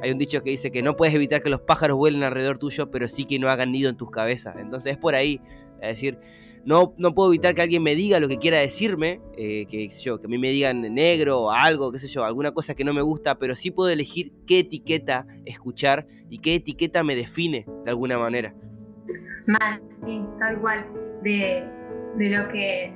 hay un dicho que dice que no puedes evitar que los pájaros vuelen alrededor tuyo, pero sí que no hagan nido en tus cabezas. Entonces es por ahí, decir, no, no puedo evitar que alguien me diga lo que quiera decirme, eh, que, yo, que a mí me digan negro o algo, qué sé yo, alguna cosa que no me gusta, pero sí puedo elegir qué etiqueta escuchar y qué etiqueta me define de alguna manera. Mal, sí, tal cual. De, de lo que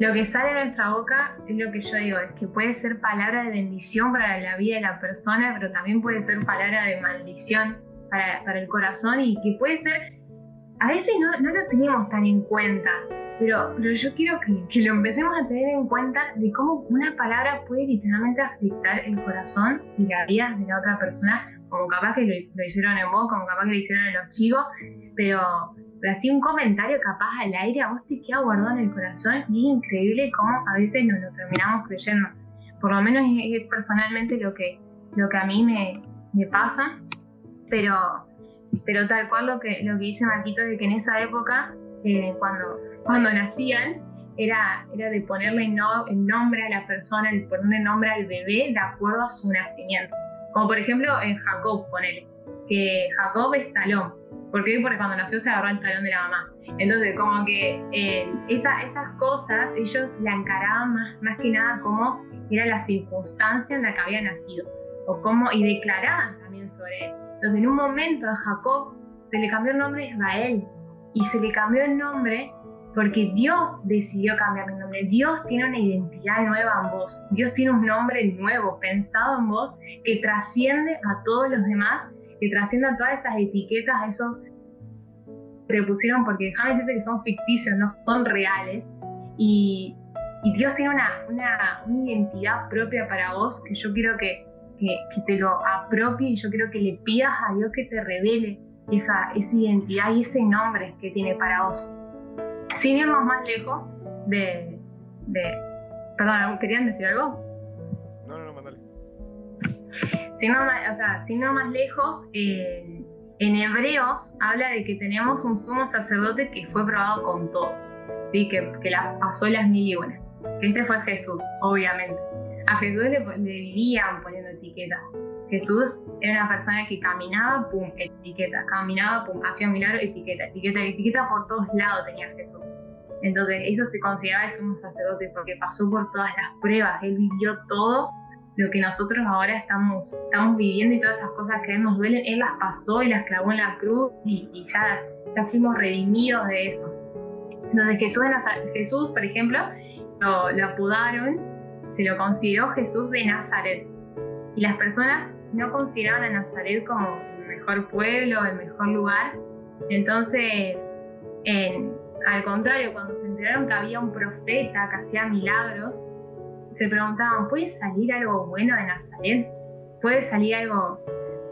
lo que sale de nuestra boca es lo que yo digo, es que puede ser palabra de bendición para la vida de la persona, pero también puede ser palabra de maldición para, para el corazón y que puede ser a veces no, no, lo tenemos tan en cuenta, pero, pero yo quiero que, que, lo empecemos a tener en cuenta de cómo una palabra puede literalmente afectar el corazón y la vida de la otra persona, como capaz que lo, hicieron en vos, como capaz que lo hicieron en los chicos, pero, pero así un comentario capaz al aire a vos te queda guardado en el corazón y es increíble cómo a veces nos lo terminamos creyendo. Por lo menos es, personalmente lo que, lo que a mí me, me pasa, pero pero tal cual lo que, lo que dice Marquito de que en esa época, eh, cuando, cuando nacían, era, era de ponerle no, el nombre a la persona, el ponerle nombre al bebé de acuerdo a su nacimiento. Como por ejemplo en Jacob, ponele, que Jacob es talón. ¿Por qué? Porque cuando nació se agarró el talón de la mamá. Entonces, como que eh, esa, esas cosas ellos la encaraban más, más que nada como era la circunstancia en la que había nacido. O como, y declaraban también sobre él. Entonces, en un momento a Jacob se le cambió el nombre a Israel y se le cambió el nombre porque Dios decidió cambiar mi nombre. Dios tiene una identidad nueva en vos. Dios tiene un nombre nuevo, pensado en vos, que trasciende a todos los demás, que trasciende a todas esas etiquetas, a esos que pusieron, porque déjame decirte que son ficticios, no son reales. Y, Dios tiene una, una, identidad propia para vos que yo quiero que, que, te lo apropie y yo quiero que le pidas a Dios que te revele esa, esa identidad y ese nombre que tiene para vos sin irnos más lejos de, Perdón, ¿querían decir algo? No, no, no, mandale. Sin o sea, sin ir más lejos, eh, en Hebreos habla de que tenemos un sumo sacerdote que fue probado con todo, ¿sí? que, que la pasó las mil y una. Este fue Jesús, obviamente. A Jesús le, le vivían poniendo etiquetas. Jesús era una persona que caminaba, pum, etiqueta, caminaba, pum, hacía milagro, etiqueta, etiqueta, etiqueta por todos lados tenía Jesús. Entonces, eso se consideraba el sumo sacerdote porque pasó por todas las pruebas, él vivió todo lo que nosotros ahora estamos, estamos viviendo y todas esas cosas que nos duelen, él las pasó y las clavó en la cruz y, ya, ya fuimos redimidos de eso. Entonces, Jesús, Jesús por ejemplo, lo, lo apodaron, se lo consideró Jesús de Nazaret. Y las personas no consideraban a Nazaret como el mejor pueblo, el mejor lugar. Entonces, al contrario, cuando se enteraron que había un profeta que hacía milagros, se preguntaban, ¿puede salir algo bueno de Nazaret? ¿Puede salir algo,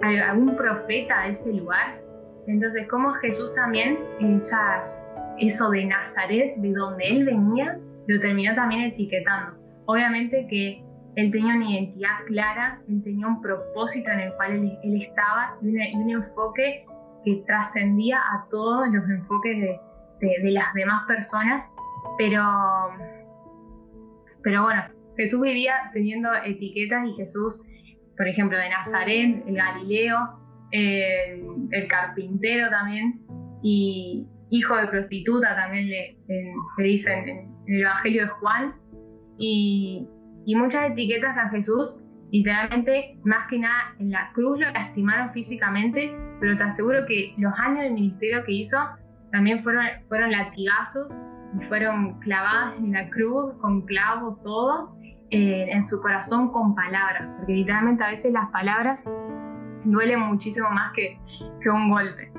algún profeta de ese lugar? Entonces, como Jesús también, esas, eso de Nazaret, de donde él venía, lo terminó también etiquetando. Obviamente que él tenía una identidad clara, él tenía un propósito en el cual él, estaba y, un enfoque que trascendía a todos los enfoques de, las demás personas, pero, pero bueno, Jesús vivía teniendo etiquetas y Jesús, por ejemplo, de Nazaret, el Galileo, el, carpintero también, y hijo de prostituta también le, le dicen en el Evangelio de Juan, y, y muchas etiquetas a Jesús, literalmente, más que nada en la cruz lo lastimaron físicamente, pero te aseguro que los años de ministerio que hizo también fueron, fueron latigazos, fueron clavadas en la cruz, con clavos, todo, eh, en su corazón con palabras, porque literalmente a veces las palabras duelen muchísimo más que, que un golpe.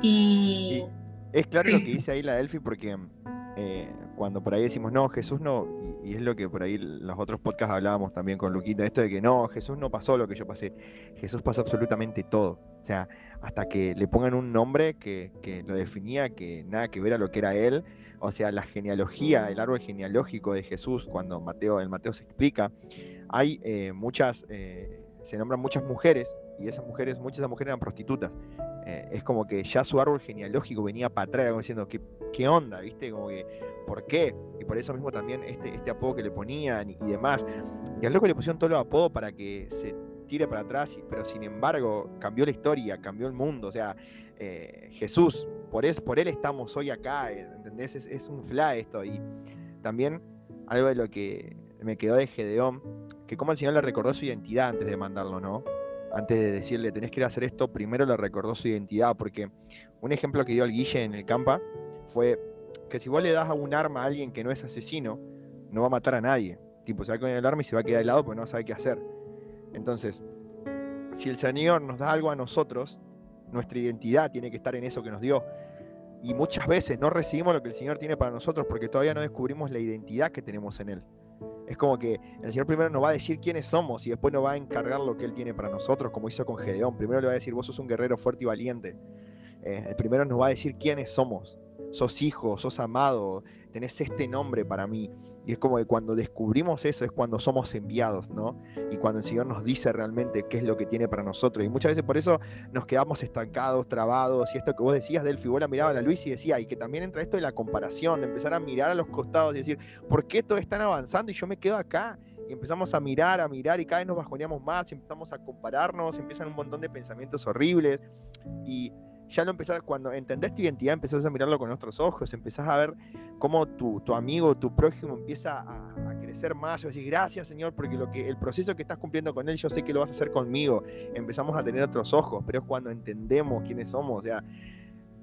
Y, es claro lo que dice ahí la Elfi, porque eh, cuando por ahí decimos, no, Jesús no, y, es lo que por ahí los otros podcasts hablábamos también con Luquita, esto de que no, Jesús no pasó lo que yo pasé, Jesús pasó absolutamente todo, o sea, hasta que le pongan un nombre que, lo definía, que nada que ver a lo que era él, o sea, la genealogía, el árbol genealógico de Jesús, cuando Mateo, el Mateo se explica, hay eh, muchas, eh, se nombran muchas mujeres, y esas mujeres, muchas de esas mujeres eran prostitutas. Eh, es como que ya su árbol genealógico venía para atrás, como diciendo, ¿qué, ¿qué, onda? ¿Viste? Como que, ¿por qué? Y por eso mismo también este, este apodo que le ponían y, demás. Y al loco le pusieron todos los apodos para que se tire para atrás, pero sin embargo cambió la historia, cambió el mundo. O sea, eh, Jesús, por, eso, por él estamos hoy acá, eh, ¿entendés? Es, es un fla esto. Y también algo de lo que me quedó de Gedeón, que como el Señor le recordó su identidad antes de mandarlo, ¿no? antes de decirle tenés que ir a hacer esto, primero le recordó su identidad, porque un ejemplo que dio el Guille en el campa fue que si vos le das a un arma a alguien que no es asesino, no va a matar a nadie. Tipo, se va con el arma y se va a quedar de lado porque no sabe qué hacer. Entonces, si el Señor nos da algo a nosotros, nuestra identidad tiene que estar en eso que nos dio. Y muchas veces no recibimos lo que el Señor tiene para nosotros porque todavía no descubrimos la identidad que tenemos en Él. Es como que el Señor primero nos va a decir quiénes somos y después nos va a encargar lo que Él tiene para nosotros, como hizo con Gedeón. Primero le va a decir, vos sos un guerrero fuerte y valiente. Eh, primero nos va a decir quiénes somos. Sos hijo, sos amado, tenés este nombre para mí. Y es como que cuando descubrimos eso es cuando somos enviados, ¿no? Y cuando el Señor nos dice realmente qué es lo que tiene para nosotros. Y muchas veces por eso nos quedamos estancados, trabados. Y esto que vos decías, Delphi, vos la a Luis y decía, y que también entra esto de la comparación, de empezar a mirar a los costados y decir, ¿por qué todos están avanzando y yo me quedo acá? Y empezamos a mirar, a mirar y cada vez nos bajoneamos más, empezamos a compararnos, empiezan un montón de pensamientos horribles. Y ya lo empezás, cuando entendés tu identidad, empezás a mirarlo con otros ojos, empezás a ver cómo tu, tu amigo, tu prójimo empieza a, crecer más, y decir, gracias Señor, porque lo que, el proceso que estás cumpliendo con él, yo sé que lo vas a hacer conmigo. Empezamos a tener otros ojos, pero es cuando entendemos quiénes somos, o sea,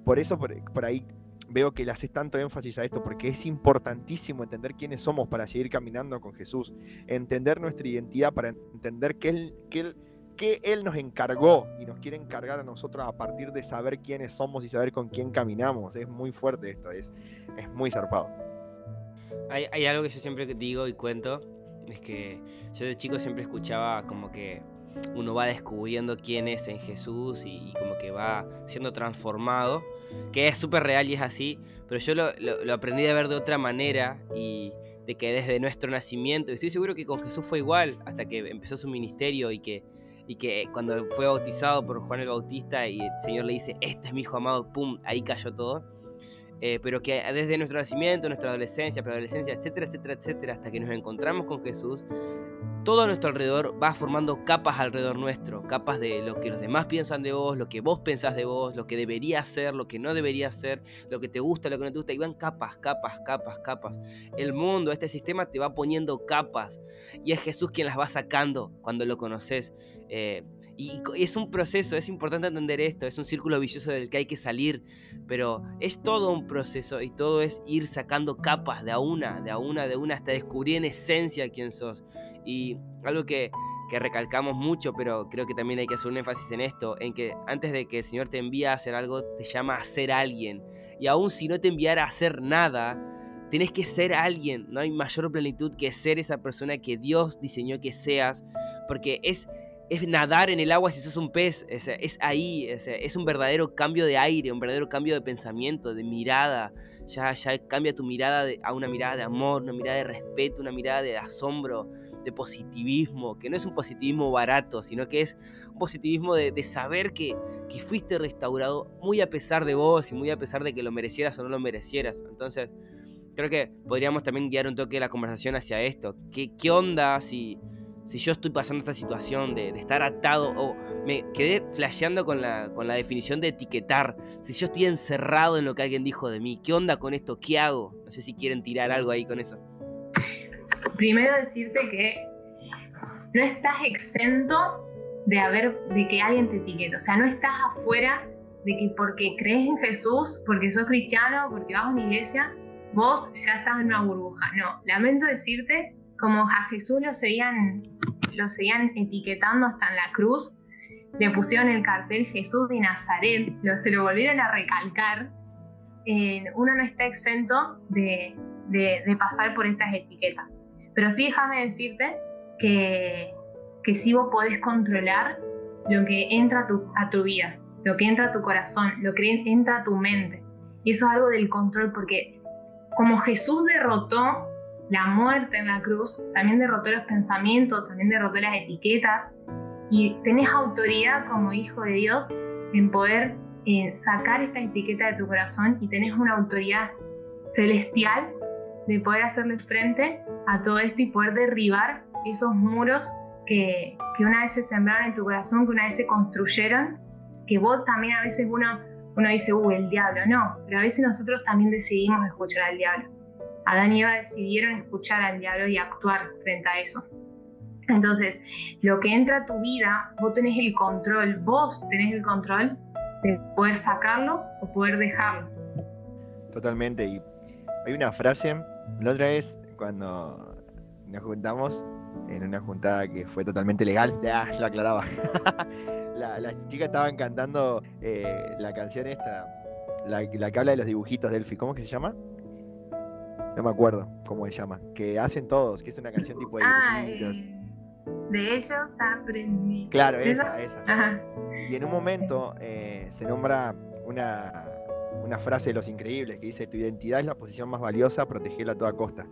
por eso por, ahí veo que le haces tanto énfasis a esto porque es importantísimo entender quiénes somos para seguir caminando con Jesús, entender nuestra identidad para entender que Él, que él, que él nos encargó y nos quiere encargar a nosotros a partir de saber quiénes somos y saber con quién caminamos. Es muy fuerte esto, es, es muy zarpado. Hay, hay algo que yo siempre digo y cuento, es que yo de chico siempre escuchaba como que uno va descubriendo quién es en Jesús y, como que va siendo transformado, que es súper real y es así, pero yo lo, aprendí a ver de otra manera y de que desde nuestro nacimiento, y estoy seguro que con Jesús fue igual, hasta que empezó su ministerio y que, y que cuando fue bautizado por Juan el Bautista y el Señor le dice, este es mi hijo amado, ¡pum!, ahí cayó todo. Eh, pero que desde nuestro nacimiento, nuestra adolescencia, preadolescencia, etcétera, etcétera, etcétera, hasta que nos encontramos con Jesús, todo a nuestro alrededor va formando capas alrededor nuestro, capas de lo que los demás piensan de vos, lo que vos pensás de vos, lo que debería ser, lo que no debería ser, lo que te gusta, lo que no te gusta, y van capas, capas, capas, capas. El mundo, este sistema te va poniendo capas y es Jesús quien las va sacando cuando lo conoces. Eh, y es un proceso, es importante entender esto, es un círculo vicioso del que hay que salir, pero es todo un proceso y todo es ir sacando capas de a una, de a una, de una, hasta descubrir en esencia quién sos. Y algo que, que recalcamos mucho, pero creo que también hay que hacer un énfasis en esto, en que antes de que el Señor te envíe a hacer algo, te llama a ser alguien. Y aún si no te enviara a hacer nada, tenés que ser alguien. No hay mayor plenitud que ser esa persona que Dios diseñó que seas, porque es es nadar en el agua si sos un pez, es, ahí, es, es, un verdadero cambio de aire, un verdadero cambio de pensamiento, de mirada, ya, ya cambia tu mirada a una mirada de amor, una mirada de respeto, una mirada de asombro, de positivismo, que no es un positivismo barato, sino que es un positivismo de, de saber que, que fuiste restaurado muy a pesar de vos y muy a pesar de que lo merecieras o no lo merecieras. Entonces, creo que podríamos también guiar un toque la conversación hacia esto. ¿Qué, qué onda si si yo estoy pasando esta situación de, estar atado o me quedé flasheando con la, con la definición de etiquetar, si yo estoy encerrado en lo que alguien dijo de mí, ¿qué onda con esto? ¿Qué hago? No sé si quieren tirar algo ahí con eso. Primero decirte que no estás exento de haber de que alguien te etiquete, o sea, no estás afuera de que porque crees en Jesús, porque sos cristiano, porque vas a una iglesia, vos ya estás en una burbuja. No, lamento decirte como a Jesús lo seguían, lo seguían etiquetando hasta en la cruz, le pusieron el cartel Jesús de Nazaret, lo, se lo volvieron a recalcar, eh, uno no está exento de, pasar por estas etiquetas. Pero sí déjame decirte que, que sí vos podés controlar lo que entra tu, a tu vida, lo que entra a tu corazón, lo que entra a tu mente. Y eso es algo del control, porque como Jesús derrotó la muerte en la cruz, también derrotó los pensamientos, también derrotó las etiquetas y tenés autoridad como hijo de Dios en poder eh, sacar esta etiqueta de tu corazón y tenés una autoridad celestial de poder hacerle frente a todo esto y poder derribar esos muros que, que una vez se sembraron en tu corazón, que una vez se construyeron, que vos también a veces uno, uno dice, uy, el diablo, no, pero a veces nosotros también decidimos escuchar al diablo. Adán y Eva decidieron escuchar al diablo y actuar frente a eso. Entonces, lo que entra a tu vida, vos tenés el control, vos tenés el control de poder sacarlo o poder dejarlo. Totalmente. Y hay una frase, la otra vez cuando nos juntamos, en una juntada que fue totalmente legal, ya lo aclaraba. las chicas estaban cantando eh, la canción esta, la, la, que habla de los dibujitos de Elfi, ¿cómo es que se llama? No me acuerdo cómo se llama, que hacen todos, que es una canción tipo de ah, eh, de ellos aprendí. Claro, esa, esa. Y en un momento eh, se nombra una, una frase de los increíbles que dice, tu identidad es la posición más valiosa, protegela a toda costa.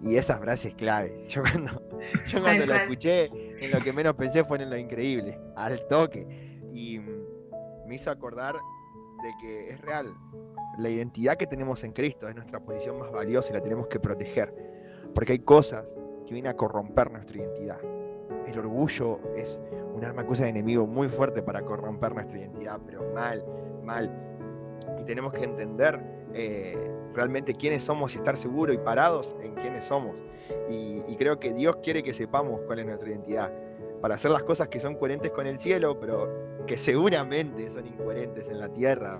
Y esa frase es clave. Yo cuando, yo cuando la escuché, en lo que menos pensé fue en lo increíble, al toque. Y me hizo acordar de que es real la identidad que tenemos en Cristo es nuestra posición más valiosa y la tenemos que proteger. Porque hay cosas que vienen a corromper nuestra identidad. El orgullo es un arma cosa de enemigo muy fuerte para corromper nuestra identidad, pero mal, mal. Y tenemos que entender eh, realmente quiénes somos y estar seguros y parados en quiénes somos. Y creo que Dios quiere que sepamos cuál es nuestra identidad. Para hacer las cosas que son coherentes con el cielo, pero que seguramente son incoherentes en la tierra,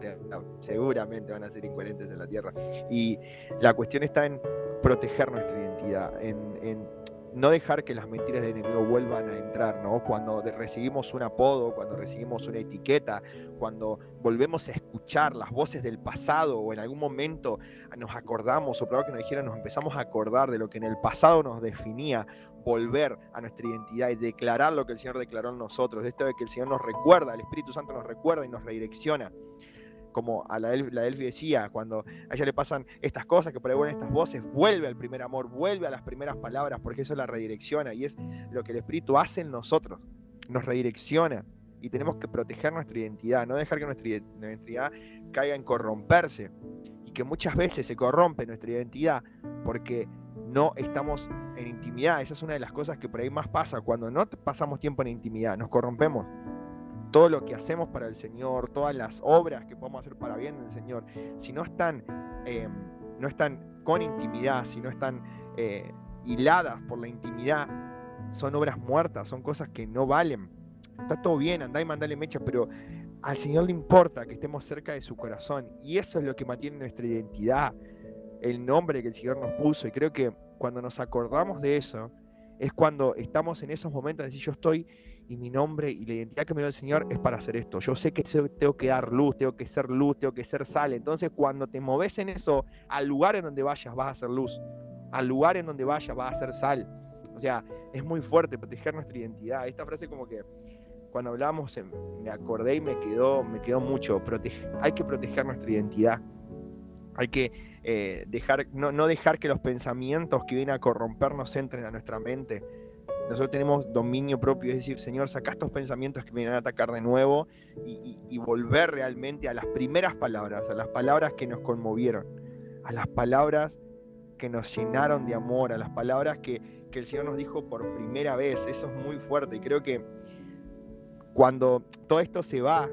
seguramente van a ser incoherentes en la tierra. Y la cuestión está en proteger nuestra identidad, en, no dejar que las mentiras del enemigo vuelvan a entrar, ¿no? Cuando recibimos un apodo, cuando recibimos una etiqueta, cuando volvemos a escuchar las voces del pasado o en algún momento nos acordamos, o peor que nos dijeron, nos empezamos a acordar de lo que en el pasado nos definía, volver a nuestra identidad y declarar lo que el Señor declaró en nosotros, de esto de que el Señor nos recuerda, el Espíritu Santo nos recuerda y nos redirecciona. Como a la, la Delphi decía, cuando a ella le pasan estas cosas, que por ahí vuelven estas voces, vuelve al primer amor, vuelve a las primeras palabras, porque eso la redirecciona y es lo que el Espíritu hace en nosotros, nos redirecciona y tenemos que proteger nuestra identidad, no dejar que nuestra identidad caiga en corromperse y que muchas veces se corrompe nuestra identidad porque no estamos en intimidad. Esa es una de las cosas que por ahí más pasa. Cuando no pasamos tiempo en intimidad, nos corrompemos. Todo lo que hacemos para el Señor, todas las obras que podemos hacer para bien del Señor, si no están, em, no están con intimidad, si no están eh, hiladas por la intimidad, son obras muertas, son cosas que no valen. Está todo bien, andá y mandale mecha, pero al Señor le importa que estemos cerca de su corazón y eso es lo que mantiene nuestra identidad el nombre que el Señor nos puso. Y creo que cuando nos acordamos de eso, es cuando estamos en esos momentos de decir, yo estoy y mi nombre y la identidad que me dio el Señor es para hacer esto. Yo sé que tengo que dar luz, tengo que ser luz, tengo que ser sal. Entonces cuando te moves en eso, al lugar en donde vayas vas a ser luz. Al lugar en donde vayas vas a ser sal. O sea, es muy fuerte proteger nuestra identidad. Esta frase como que cuando hablamos me acordé y me quedó, me quedó mucho. hay que proteger nuestra identidad. Hay que eh, dejar, no, dejar que los pensamientos que vienen a corrompernos entren a nuestra mente. Nosotros tenemos dominio propio, es decir, Señor, saca estos pensamientos que vienen a atacar de nuevo y, volver realmente a las primeras palabras, a las palabras que nos conmovieron, a las palabras que nos llenaron de amor, a las palabras que, que el Señor nos dijo por primera vez. Eso es muy fuerte y creo que cuando todo esto se va,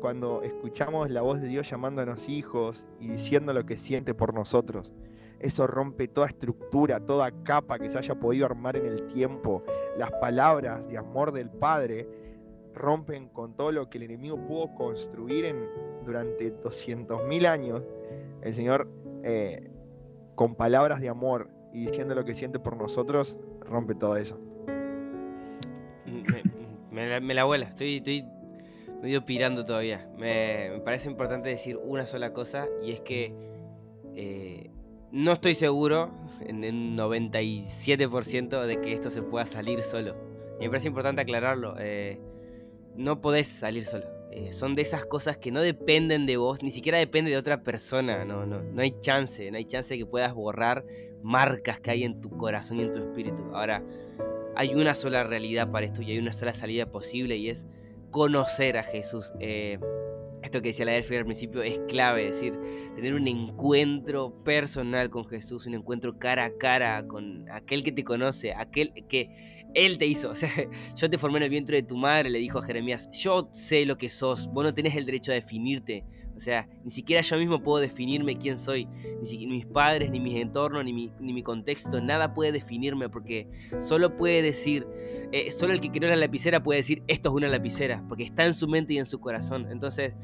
cuando escuchamos la voz de Dios llamándonos hijos y diciendo lo que siente por nosotros. Eso rompe toda estructura, toda capa que se haya podido armar en el tiempo. Las palabras de amor del Padre rompen con todo lo que el enemigo pudo construir en, durante 200.000 años. El Señor, eh, con palabras de amor y diciendo lo que siente por nosotros, rompe todo eso. Me, la, me estoy, estoy medio pirando todavía. Me, parece importante decir una sola cosa y es que eh, no estoy seguro, en un 97%, de que esto se pueda salir solo. Y me parece importante aclararlo. Eh, no podés salir solo. Eh, son de esas cosas que no dependen de vos, ni siquiera depende de otra persona. No, no, no hay chance, no hay chance de que puedas borrar marcas que hay en tu corazón y en tu espíritu. Ahora, hay una sola realidad para esto y hay una sola salida posible y es conocer a Jesús. Eh, esto que decía la Delphi al principio es clave, es decir, tener un encuentro personal con Jesús, un encuentro cara a cara con aquel que te conoce, aquel que Él te hizo. O sea, yo te formé en el vientre de tu madre, le dijo a Jeremías, yo sé lo que sos, vos no tenés el derecho a definirte. O sea, ni siquiera yo mismo puedo definirme quién soy. Ni siquiera mis padres, ni mis entornos, ni mi, contexto. Nada puede definirme porque solo puede decir, eh, solo el que creó la lapicera puede decir, esto es una lapicera. Porque está en su mente y en su corazón. Entonces,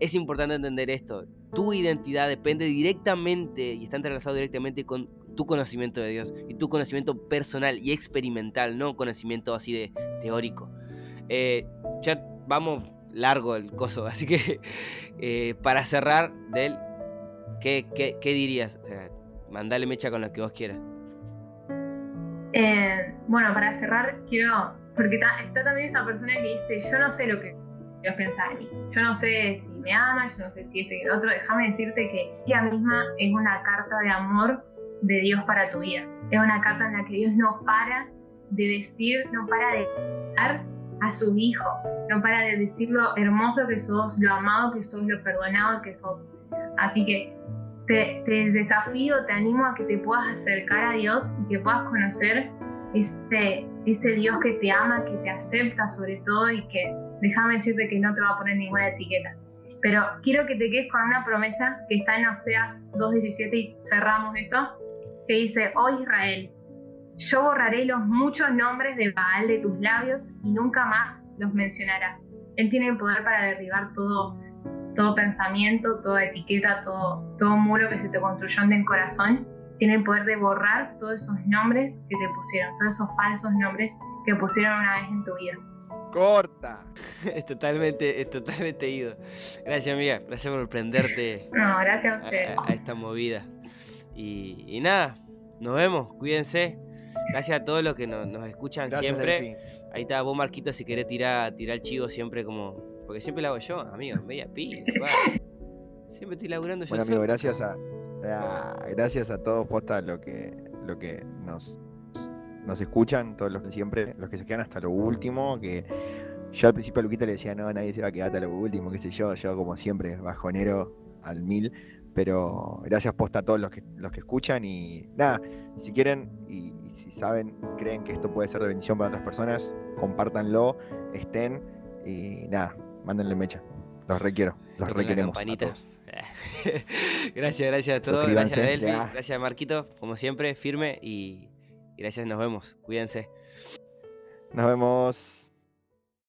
es importante entender esto. Tu identidad depende directamente y está entrelazado directamente con tu conocimiento de Dios y tu conocimiento personal y experimental, no conocimiento así de teórico. Eh, ya vamos largo el coso. Así que eh, para cerrar, Del, ¿qué, qué, dirías? O sea, mandale mecha con lo que vos quieras. Eh, bueno, para cerrar, quiero. Porque está, también esa persona que dice: Yo no sé lo que Dios piensa de mí. Yo no sé si me ama, yo no sé si este y el otro. Déjame decirte que ella misma es una carta de amor de Dios para tu vida. Es una carta en la que Dios no para de decir, no para de dar a su hijo, no para de decir lo hermoso que sos, lo amado que sos, lo perdonado que sos. Así que te, desafío, te animo a que te puedas acercar a Dios y que puedas conocer ese, ese Dios que te ama, que te acepta sobre todo y que déjame decirte que no te va a poner ninguna etiqueta. Pero quiero que te quedes con una promesa que está en Oseas 2.17 y cerramos esto, que dice, oh Israel, Yo borraré los muchos nombres de Baal de tus labios y nunca más los mencionarás. Él tiene el poder para derribar todo, todo pensamiento, toda etiqueta, todo, todo muro que se te construyó en el corazón. Tiene el poder de borrar todos esos nombres que te pusieron, todos esos falsos nombres que pusieron una vez en tu vida. Corta. es totalmente, es totalmente ido. Gracias, amiga. Gracias por prenderte. No, gracias a ustedes. A, esta movida. Y, y, nada, nos vemos. Cuídense. Gracias a todos los que nos, nos escuchan Gracias, siempre. Ahí está vos, Marquito, si querés tirar, tirar el chivo siempre como. Porque siempre lo hago yo, amigo, media pila. Siempre estoy laburando yo Bueno, amigo, gracias a, a- gracias a todos, posta, lo que, lo que nos, nos escuchan, todos los que siempre, los que se quedan hasta lo último, que yo al principio a Luquita le decía, no, nadie se va a quedar hasta lo último, qué sé yo, yo como siempre, bajonero al mil, pero gracias posta a todos los que, los que escuchan y nada, si quieren y si saben y creen que esto puede ser de bendición para otras personas, compártanlo, estén y nada, mándenle mecha. Los requiero, los requeremos. a todos. gracias, gracias a todos. Gracias, Delphi. ya. Gracias, Marquito. Como siempre, firme y gracias, nos vemos. Cuídense. Nos vemos.